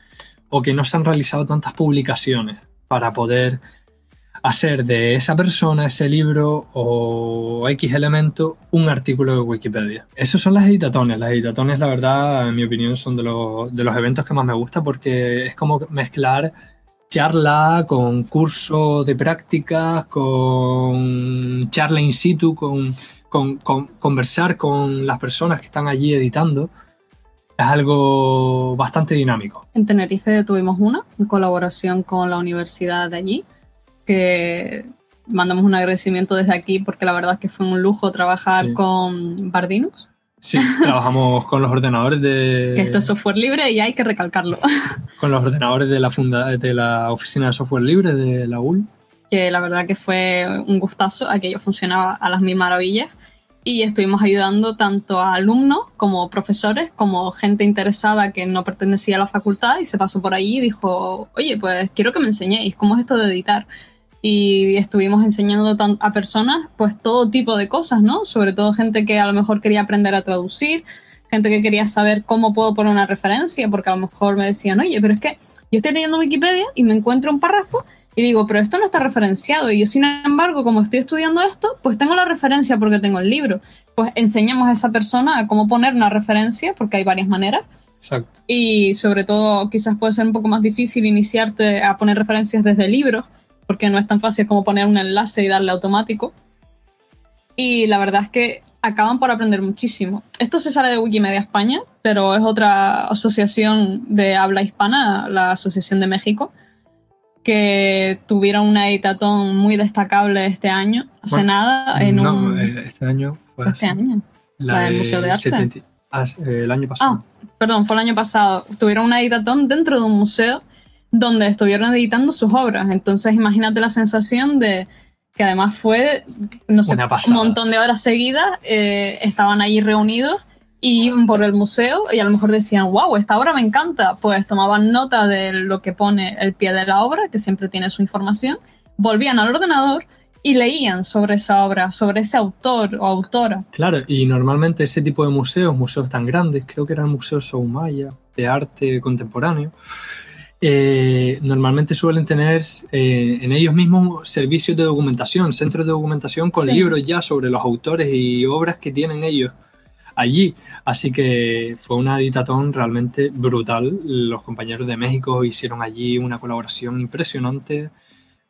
o que no se han realizado tantas publicaciones para poder hacer de esa persona, ese libro o X elemento un artículo de Wikipedia. Esos son las editatones. Las editatones, la verdad, en mi opinión, son de los, de los eventos que más me gusta porque es como mezclar charla con curso de prácticas, con charla in situ, con, con, con conversar con las personas que están allí editando es algo bastante dinámico. En Tenerife tuvimos una, en colaboración con la universidad de allí, que mandamos un agradecimiento desde aquí porque la verdad es que fue un lujo trabajar con Bardinus. Sí, trabajamos con los ordenadores de... Que esto es software libre y hay que recalcarlo. (laughs) Con los ordenadores de la, funda... de la Oficina de Software Libre de la UL. Que la verdad que fue un gustazo, aquello funcionaba a las mil maravillas y estuvimos ayudando tanto a alumnos como profesores, como gente interesada que no pertenecía a la facultad y se pasó por allí y dijo, oye, pues quiero que me enseñéis cómo es esto de editar y estuvimos enseñando a personas pues todo tipo de cosas, ¿no? Sobre todo gente que a lo mejor quería aprender a traducir, gente que quería saber cómo puedo poner una referencia, porque a lo mejor me decían, oye, pero es que yo estoy leyendo Wikipedia y me encuentro un párrafo y digo, pero esto no está referenciado. Y yo, sin embargo, como estoy estudiando esto, pues tengo la referencia porque tengo el libro. Pues enseñamos a esa persona a cómo poner una referencia, porque hay varias maneras. Exacto. Y sobre todo, quizás puede ser un poco más difícil iniciarte a poner referencias desde libros porque no es tan fácil como poner un enlace y darle automático. Y la verdad es que acaban por aprender muchísimo. Esto se sale de Wikimedia España, pero es otra asociación de habla hispana, la Asociación de México, que tuvieron una editatón muy destacable este año, hace nada, en no, eh, este año fue Este año, la, del Museo de Arte. Ah, el año pasado. Ah, perdón, fue el año pasado. Tuvieron una editatón dentro de un museo donde estuvieron editando sus obras. Entonces, imagínate la sensación de que además fue, no sé, un montón de horas seguidas, eh, estaban allí reunidos y iban por el museo y a lo mejor decían, wow, esta obra me encanta, pues tomaban nota de lo que pone el pie de la obra, que siempre tiene su información, volvían al ordenador y leían sobre esa obra, sobre ese autor o autora. Claro, y normalmente ese tipo de museos, museos tan grandes, creo que era el Museo Soumaya, de arte contemporáneo, eh, normalmente suelen tener eh, en ellos mismos servicios de documentación, centros de documentación con libros ya sobre los autores y obras que tienen ellos allí. Así que fue una editatón realmente brutal. Los compañeros de México hicieron allí una colaboración impresionante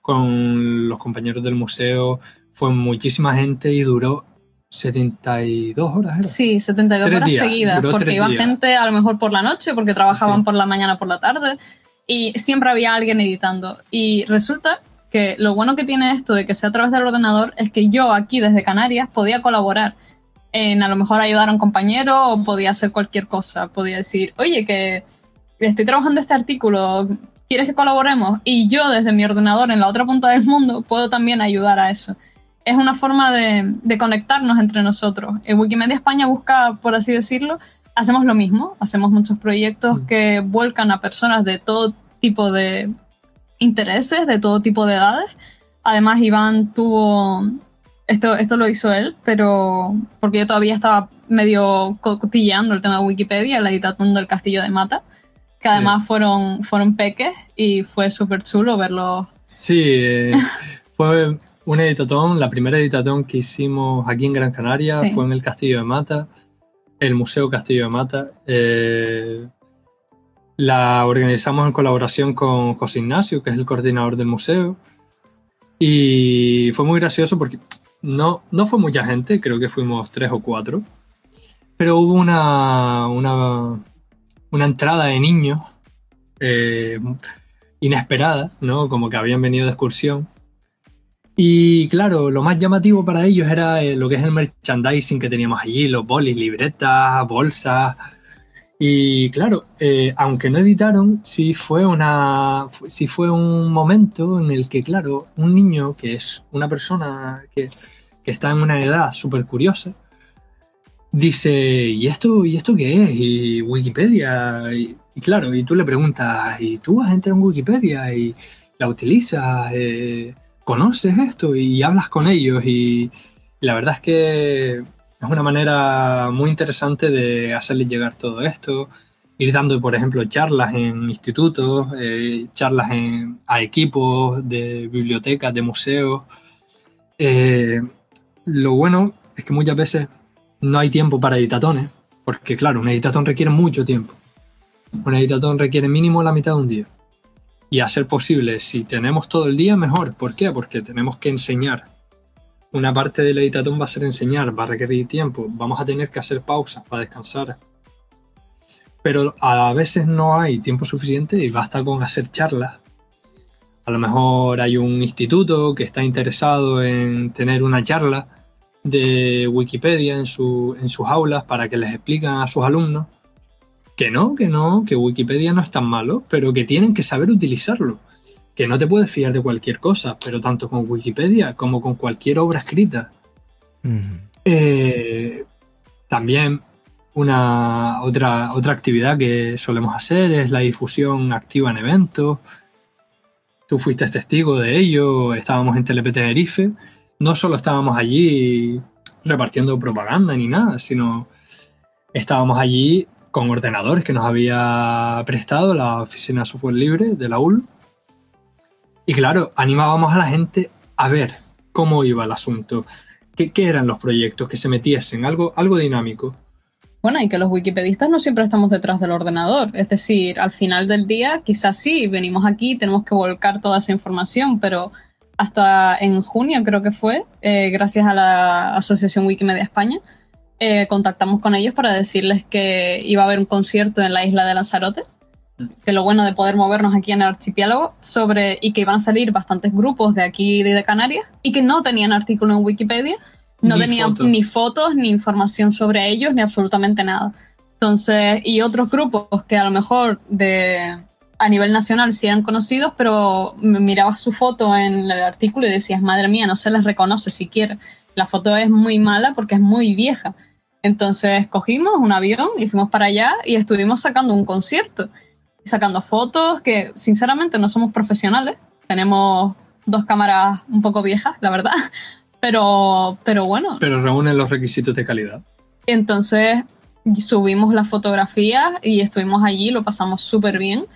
con los compañeros del museo. Fue muchísima gente y duró 72 horas. ¿era? Sí, 72 horas seguidas, porque iba gente a lo mejor por la noche, porque trabajaban por la mañana, por la tarde, y siempre había alguien editando. Y resulta que lo bueno que tiene esto de que sea a través del ordenador es que yo aquí desde Canarias podía colaborar en a lo mejor ayudar a un compañero o podía hacer cualquier cosa. Podía decir, oye, que estoy trabajando este artículo, ¿quieres que colaboremos? Y yo desde mi ordenador en la otra punta del mundo puedo también ayudar a eso. Es una forma de, conectarnos entre nosotros. En Wikimedia España busca, por así decirlo, hacemos lo mismo. Hacemos muchos proyectos mm. que vuelcan a personas de todo tipo de intereses, de todo tipo de edades. Además, Iván tuvo esto, esto lo hizo él, pero porque yo todavía estaba medio cotilleando el tema de Wikipedia, la editación del Castillo de Mata, que además fueron, fueron peques y fue súper chulo verlo. Sí, eh, (laughs) fue una editatón, la primera editatón que hicimos aquí en Gran Canaria fue en el Castillo de Mata, el Museo Castillo de Mata. Eh, la organizamos en colaboración con José Ignacio, que es el coordinador del museo. Y fue muy gracioso porque no, no fue mucha gente, creo que fuimos tres o cuatro. Pero hubo una, una, una entrada de niños eh, inesperada, ¿no? Como que habían venido de excursión. Y claro, lo más llamativo para ellos era eh, lo que es el merchandising que teníamos allí, los bolis, libretas, bolsas. Y claro, eh, aunque no editaron, sí fue, una, sí fue un momento en el que, claro, un niño que es una persona que que está en una edad súper curiosa, dice, ¿y esto, ¿y esto qué es? Y Wikipedia, y, claro, y tú le preguntas, ¿y tú has entrado en Wikipedia y la utilizas? Eh, ¿Conoces esto? Y hablas con ellos y la verdad es que es una manera muy interesante de hacerles llegar todo esto, ir dando, por ejemplo, charlas en institutos, eh, charlas en, a equipos de bibliotecas, de museos. Eh, lo bueno es que muchas veces no hay tiempo para editatones, porque claro, un editatón requiere mucho tiempo. Un editatón requiere mínimo la mitad de un día. Y a ser posible, si tenemos todo el día, mejor. ¿Por qué? Porque tenemos que enseñar. Una parte del editatón va a ser enseñar, va a requerir tiempo, vamos a tener que hacer pausas para descansar. Pero a veces no hay tiempo suficiente y basta con hacer charlas a lo mejor hay un instituto que está interesado en tener una charla de Wikipedia en, su, en sus aulas para que les expliquen a sus alumnos que no, que no, que Wikipedia no es tan malo, pero que tienen que saber utilizarlo. Que no te puedes fiar de cualquier cosa, pero tanto con Wikipedia como con cualquier obra escrita. Eh, también una otra, otra actividad que solemos hacer es la difusión activa en eventos. Tú fuiste testigo de ello, estábamos en Telepe Tenerife no solo estábamos allí repartiendo propaganda ni nada, sino estábamos allí con ordenadores que nos había prestado la Oficina Software Libre de la UL. Y claro, animábamos a la gente a ver cómo iba el asunto, qué, eran los proyectos, que se metiesen, algo, algo dinámico. Bueno, y que los wikipedistas no siempre estamos detrás del ordenador. Es decir, al final del día, quizás sí, venimos aquí, tenemos que volcar toda esa información, pero hasta en junio creo que fue, eh, gracias a la Asociación Wikimedia España, eh, contactamos con ellos para decirles que iba a haber un concierto en la isla de Lanzarote, que lo bueno de poder movernos aquí en el archipiélago, sobre, y que iban a salir bastantes grupos de aquí de Canarias, y que no tenían artículo en Wikipedia, no tenían ni fotos, ni información sobre ellos, ni absolutamente nada. Entonces, y otros grupos que a lo mejor de a nivel nacional sí eran conocidos, pero mirabas su foto en el artículo y decías, madre mía, no se les reconoce siquiera. La foto es muy mala porque es muy vieja. Entonces cogimos un avión y fuimos para allá y estuvimos sacando un concierto, sacando fotos que sinceramente no somos profesionales, tenemos dos cámaras un poco viejas, la verdad, (laughs) pero, pero bueno. Pero reúnen los requisitos de calidad. Entonces subimos las fotografías y estuvimos allí, lo pasamos súper bien.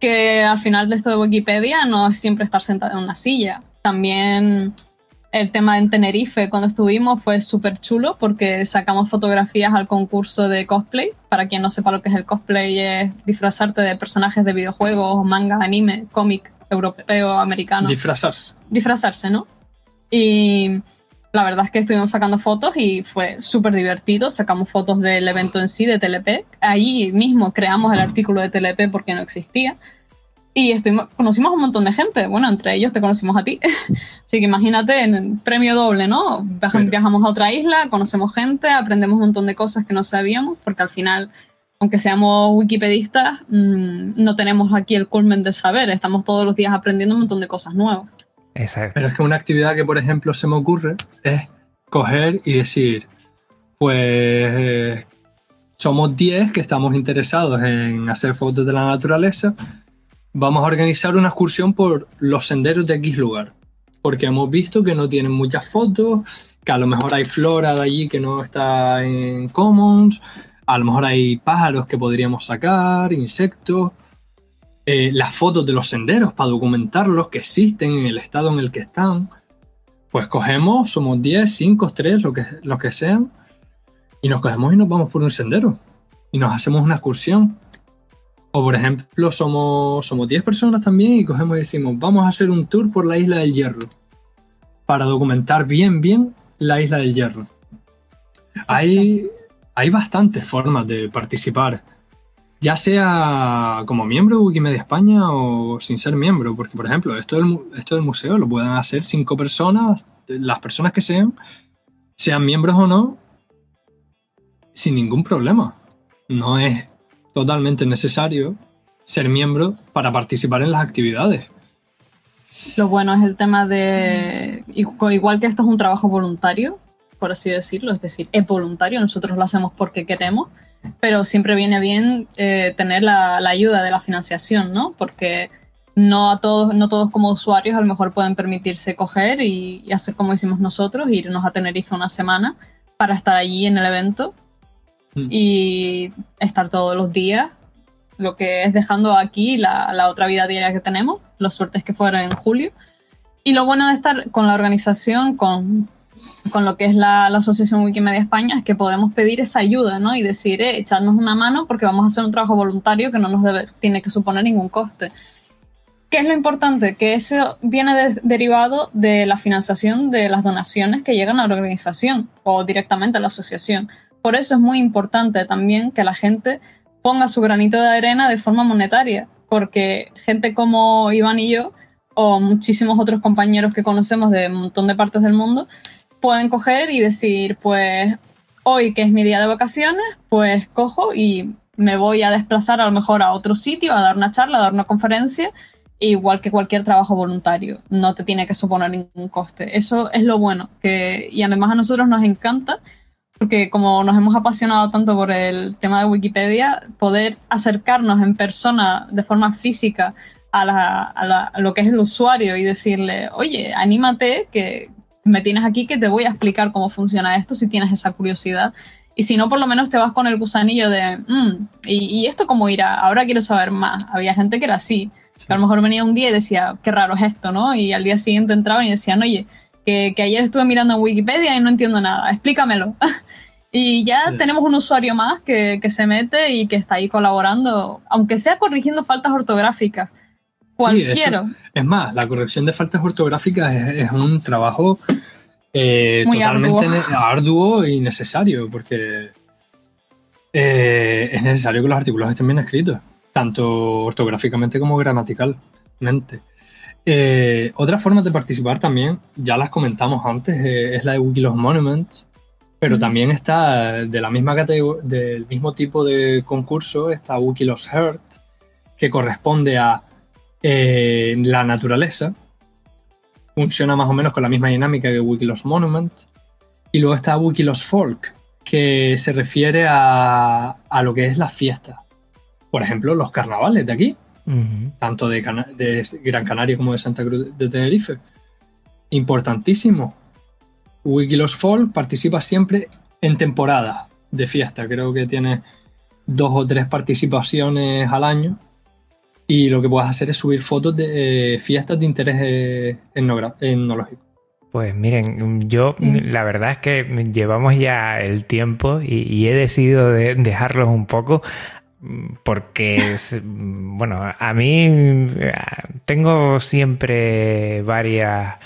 Que al final de esto de Wikipedia no es siempre estar sentado en una silla. También el tema en Tenerife cuando estuvimos fue súper chulo porque sacamos fotografías al concurso de cosplay. Para quien no sepa lo que es el cosplay, es disfrazarte de personajes de videojuegos, manga, anime, cómic europeo, americano. Disfrazarse. Disfrazarse, ¿no? Y la verdad es que estuvimos sacando fotos y fue súper divertido. Sacamos fotos del evento en sí, de TLP. Ahí mismo creamos el artículo de TLP porque no existía. Y estuvimos, conocimos a un montón de gente. Bueno, entre ellos te conocimos a ti. (laughs) Así que imagínate, en premio doble, ¿no? Viajamos a otra isla, conocemos gente, aprendemos un montón de cosas que no sabíamos, porque al final, aunque seamos wikipedistas, mm, no tenemos aquí el culmen de saber. Estamos todos los días aprendiendo un montón de cosas nuevas. Exacto. Pero es que una actividad que, por ejemplo, se me ocurre es coger y decir, pues somos 10 que estamos interesados en hacer fotos de la naturaleza, vamos a organizar una excursión por los senderos de X lugar, porque hemos visto que no tienen muchas fotos, que a lo mejor hay flora de allí que no está en Commons, a lo mejor hay pájaros que podríamos sacar, insectos, eh, las fotos de los senderos para documentarlos que existen en el estado en el que están. Pues cogemos, somos 10, 5, 3, lo que, lo que sean, y nos cogemos y nos vamos por un sendero. Y nos hacemos una excursión. O por ejemplo, somos, somos 10 personas también y cogemos y decimos, vamos a hacer un tour por la isla del Hierro. Para documentar bien, bien la isla del Hierro. Hay, hay bastantes formas de participar ya sea como miembro de Wikimedia España o sin ser miembro, porque por ejemplo, esto del, esto del museo lo pueden hacer cinco personas, las personas que sean, sean miembros o no, sin ningún problema. No es totalmente necesario ser miembro para participar en las actividades. Lo bueno es el tema de, igual que esto es un trabajo voluntario, por así decirlo, es decir, es voluntario, nosotros lo hacemos porque queremos, pero siempre viene bien eh, tener la, ayuda de la financiación, ¿no? Porque no a todos, no todos como usuarios a lo mejor pueden permitirse coger y, hacer como hicimos nosotros, irnos a Tenerife una semana para estar allí en el evento mm. y estar todos los días, lo que es dejando aquí la, la otra vida diaria que tenemos, la suerte es que fuera en julio. Y lo bueno de estar con la organización, con con lo que es la, Asociación Wikimedia España es que podemos pedir esa ayuda, ¿no? Y decir, eh, echarnos una mano porque vamos a hacer un trabajo voluntario que no nos debe, tiene que suponer ningún coste. ¿Qué es lo importante? Que eso viene derivado de la financiación de las donaciones que llegan a la organización o directamente a la asociación. Por eso es muy importante también que la gente ponga su granito de arena de forma monetaria, porque gente como Iván y yo, o muchísimos otros compañeros que conocemos de un montón de partes del mundo, pueden coger y decir, pues hoy que es mi día de vacaciones, pues cojo y me voy a desplazar a lo mejor a otro sitio, a dar una charla, a dar una conferencia, igual que cualquier trabajo voluntario, no te tiene que suponer ningún coste. Eso es lo bueno, que, y además a nosotros nos encanta, porque como nos hemos apasionado tanto por el tema de Wikipedia, poder acercarnos en persona, de forma física, a, la, a lo que es el usuario y decirle, oye, anímate, que, me tienes aquí que te voy a explicar cómo funciona esto si tienes esa curiosidad. Y si no, por lo menos te vas con el gusanillo de, mm, ¿y, esto cómo irá? Ahora quiero saber más. Había gente que era así. Que a lo mejor venía un día y decía, qué raro es esto, ¿no? Y al día siguiente entraban y decían, oye, que, ayer estuve mirando en Wikipedia y no entiendo nada, explícamelo. (laughs) y ya tenemos un usuario más que, que se mete y que está ahí colaborando, aunque sea corrigiendo faltas ortográficas Cualquiera. es más, la corrección de faltas ortográficas es, un trabajo eh, totalmente arduo. y necesario, porque eh, es necesario que los artículos estén bien escritos, tanto ortográficamente como gramaticalmente. Eh, otra forma de participar también, ya las comentamos antes, es la de Wikilos Monuments, pero también está de la misma del mismo tipo de concurso, está Wikilos Heart, que corresponde a eh, la naturaleza. Funciona más o menos con la misma dinámica que Wikilos Monument. Y luego está Wikilos Folk, que se refiere a, a lo que es las fiestas. Por ejemplo, los carnavales de aquí, tanto de, de, Gran Canaria como de Santa Cruz de Tenerife. Importantísimo. Wikilos Fall participa siempre en temporada de fiesta. Creo que tiene dos o tres participaciones al año. Y lo que puedes hacer es subir fotos de eh, fiestas de interés eh, etnológico. Pues miren, yo la verdad es que llevamos ya el tiempo y, he decidido dejarlos un poco porque, bueno, a mí tengo siempre varias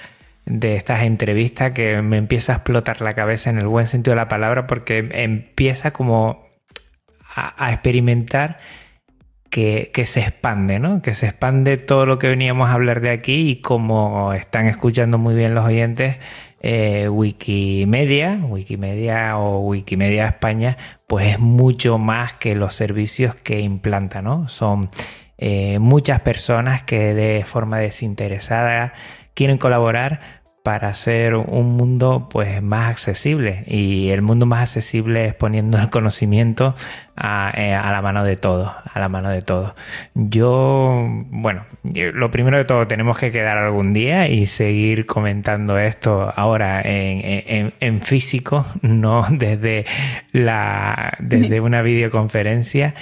de estas entrevistas que me empieza a explotar la cabeza en el buen sentido de la palabra porque empieza como a, experimentar que, se expande, ¿no? Que se expande todo lo que veníamos a hablar de aquí y como están escuchando muy bien los oyentes, eh, Wikimedia, Wikimedia o Wikimedia España, pues es mucho más que los servicios que implanta, ¿no? Son eh, muchas personas que de forma desinteresada quieren colaborar para hacer un mundo pues más accesible. Y el mundo más accesible es poniendo el conocimiento a, la mano de todos a la mano de todos yo bueno lo primero de todo tenemos que quedar algún día y seguir comentando esto ahora en, físico (laughs) no desde la desde una videoconferencia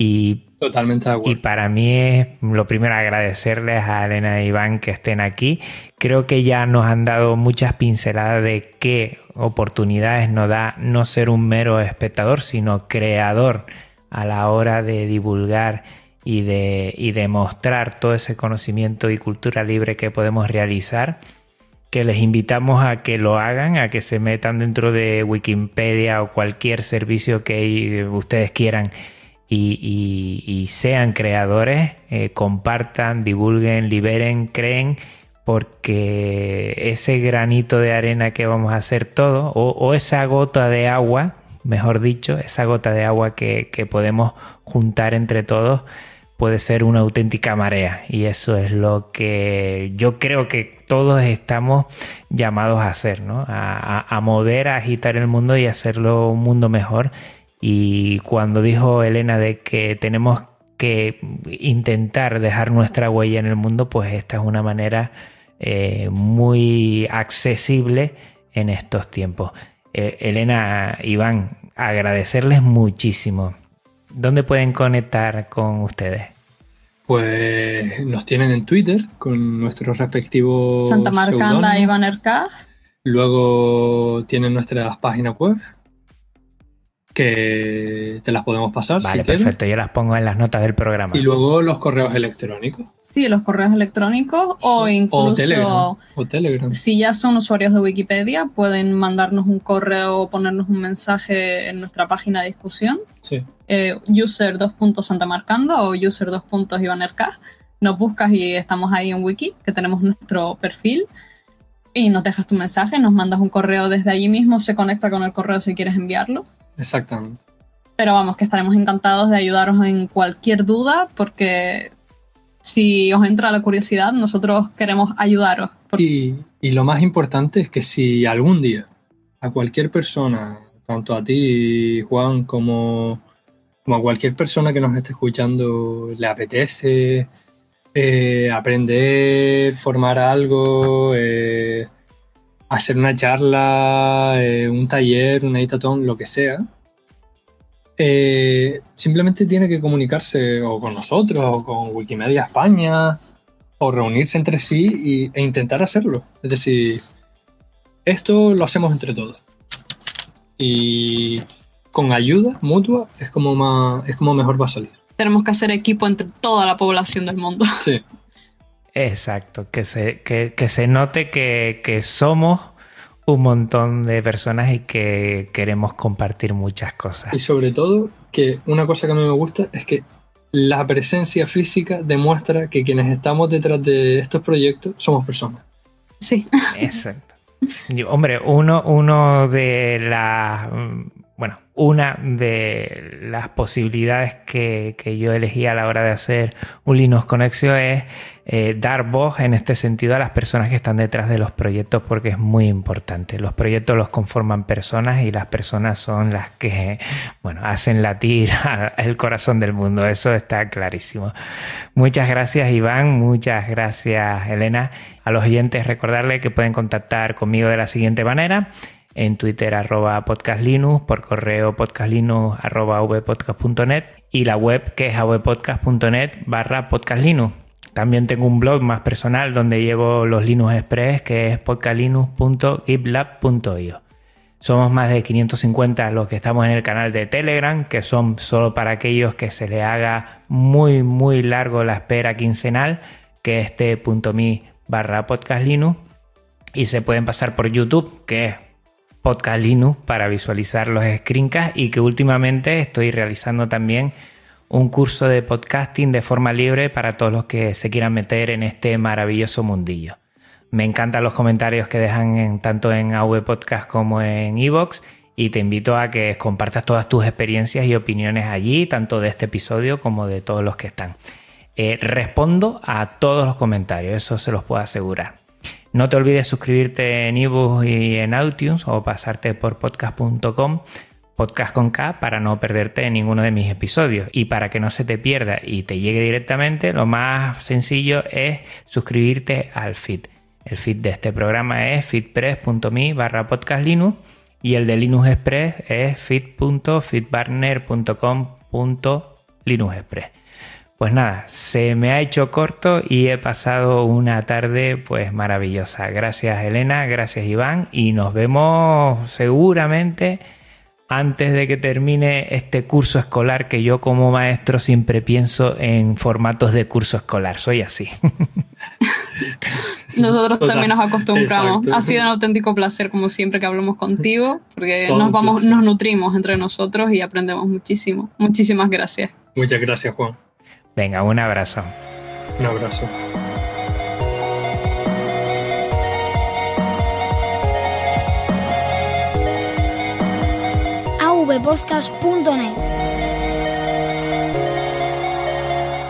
y Totalmente de acuerdo. Y para mí es lo primero agradecerles a Elena y Iván que estén aquí. Creo que ya nos han dado muchas pinceladas de qué oportunidades nos da no ser un mero espectador, sino creador a la hora de divulgar y de, y de mostrar todo ese conocimiento y cultura libre que podemos realizar que les invitamos a que lo hagan, a que se metan dentro de Wikipedia o cualquier servicio que ustedes quieran y, sean creadores, eh, compartan, divulguen, liberen, creen, porque ese granito de arena que vamos a hacer todo, o, esa gota de agua, mejor dicho, esa gota de agua que, podemos juntar entre todos, puede ser una auténtica marea. Y eso es lo que yo creo que todos estamos llamados a hacer, ¿no? A, a mover, a agitar el mundo y hacerlo un mundo mejor y cuando dijo Elena de que tenemos que intentar dejar nuestra huella en el mundo, pues esta es una manera eh, muy accesible en estos tiempos. Eh, Elena, Iván, agradecerles muchísimo. ¿Dónde pueden conectar con ustedes? Pues nos tienen en Twitter con nuestros respectivos. Santa Marcanda, Iván Ercaz. Luego tienen nuestras páginas web, que te las podemos pasar. Vale, perfecto, yo las pongo en las notas del programa. Y luego los correos electrónicos. Sí, los correos electrónicos o incluso o Telegram. si ya son usuarios de Wikipedia, pueden mandarnos un correo o ponernos un mensaje en nuestra página de discusión. Sí. Eh, user 2.santamarcanda o user 2.ivanerk. Nos buscas y estamos ahí en Wiki, que tenemos nuestro perfil. Y nos dejas tu mensaje, nos mandas un correo desde allí mismo, se conecta con el correo si quieres enviarlo. Exactamente. Pero vamos, que estaremos encantados de ayudaros en cualquier duda, porque si os entra la curiosidad, nosotros queremos ayudaros. Y, lo más importante es que si algún día a cualquier persona, tanto a ti, Juan, como, como a cualquier persona que nos esté escuchando, le apetece eh, aprender, formar algo, eh, hacer una charla, eh, un taller, una itatón, lo que sea, eh, simplemente tiene que comunicarse o con nosotros o con Wikimedia España o reunirse entre sí e intentar hacerlo. Es decir, esto lo hacemos entre todos. Y con ayuda mutua es como, más, es como mejor va a salir. Tenemos que hacer equipo entre toda la población del mundo. Sí. (laughs) Exacto, que se, que, se note que, somos un montón de personas y que queremos compartir muchas cosas. Y sobre todo, que una cosa que a mí me gusta es que la presencia física demuestra que quienes estamos detrás de estos proyectos somos personas. Sí. Exacto. hombre, uno, uno de las bueno, una de las posibilidades que, yo elegí a la hora de hacer un Linux Conexio es eh, dar voz en este sentido a las personas que están detrás de los proyectos porque es muy importante. Los proyectos los conforman personas y las personas son las que, bueno, hacen latir (laughs) el corazón del mundo. Eso está clarísimo. Muchas gracias Iván, muchas gracias Elena. A los oyentes recordarles que pueden contactar conmigo de la siguiente manera en Twitter arroba podcastlinux, por correo podcastlinux arroba vpodcast.net y la web que es avpodcast.net barra podcastlinux. También tengo un blog más personal donde llevo los Linux Express que es podcastlinux.gitlab.io. Somos más de 550 los que estamos en el canal de Telegram, que son solo para aquellos que se les haga muy muy largo la espera quincenal, que es t.me barra podcastlinux. Y se pueden pasar por YouTube, que es Podcast Linux para visualizar los screencasts y que últimamente estoy realizando también un curso de podcasting de forma libre para todos los que se quieran meter en este maravilloso mundillo. Me encantan los comentarios que dejan tanto en AV Podcast como en Evox y te invito a que compartas todas tus experiencias y opiniones allí, tanto de este episodio como de todos los que están. Eh, respondo a todos los comentarios, eso se los puedo asegurar. No te olvides suscribirte en ebooks y en iTunes o pasarte por podcast.com podcast con K para no perderte ninguno de mis episodios. Y para que no se te pierda y te llegue directamente, lo más sencillo es suscribirte al feed. El feed de este programa es feedpress.me barra podcastlinux y el de Linux Express es feed.feedbarner.com.linuxexpress. Pues nada, se me ha hecho corto y he pasado una tarde pues maravillosa. Gracias Elena, gracias Iván y nos vemos seguramente antes de que termine este curso escolar que yo como maestro siempre pienso en formatos de curso escolar. Soy así. (laughs) Nosotros también nos acostumbramos. Ha sido un auténtico placer como siempre que hablamos contigo porque nos vamos nos nutrimos entre nosotros y aprendemos muchísimo. Muchísimas gracias. Muchas gracias, Juan. Venga, un abrazo. Un abrazo. avpodcast.net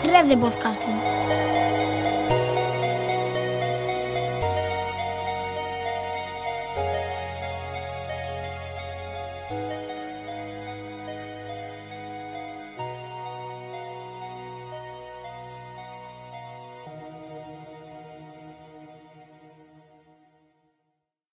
Red de podcasting.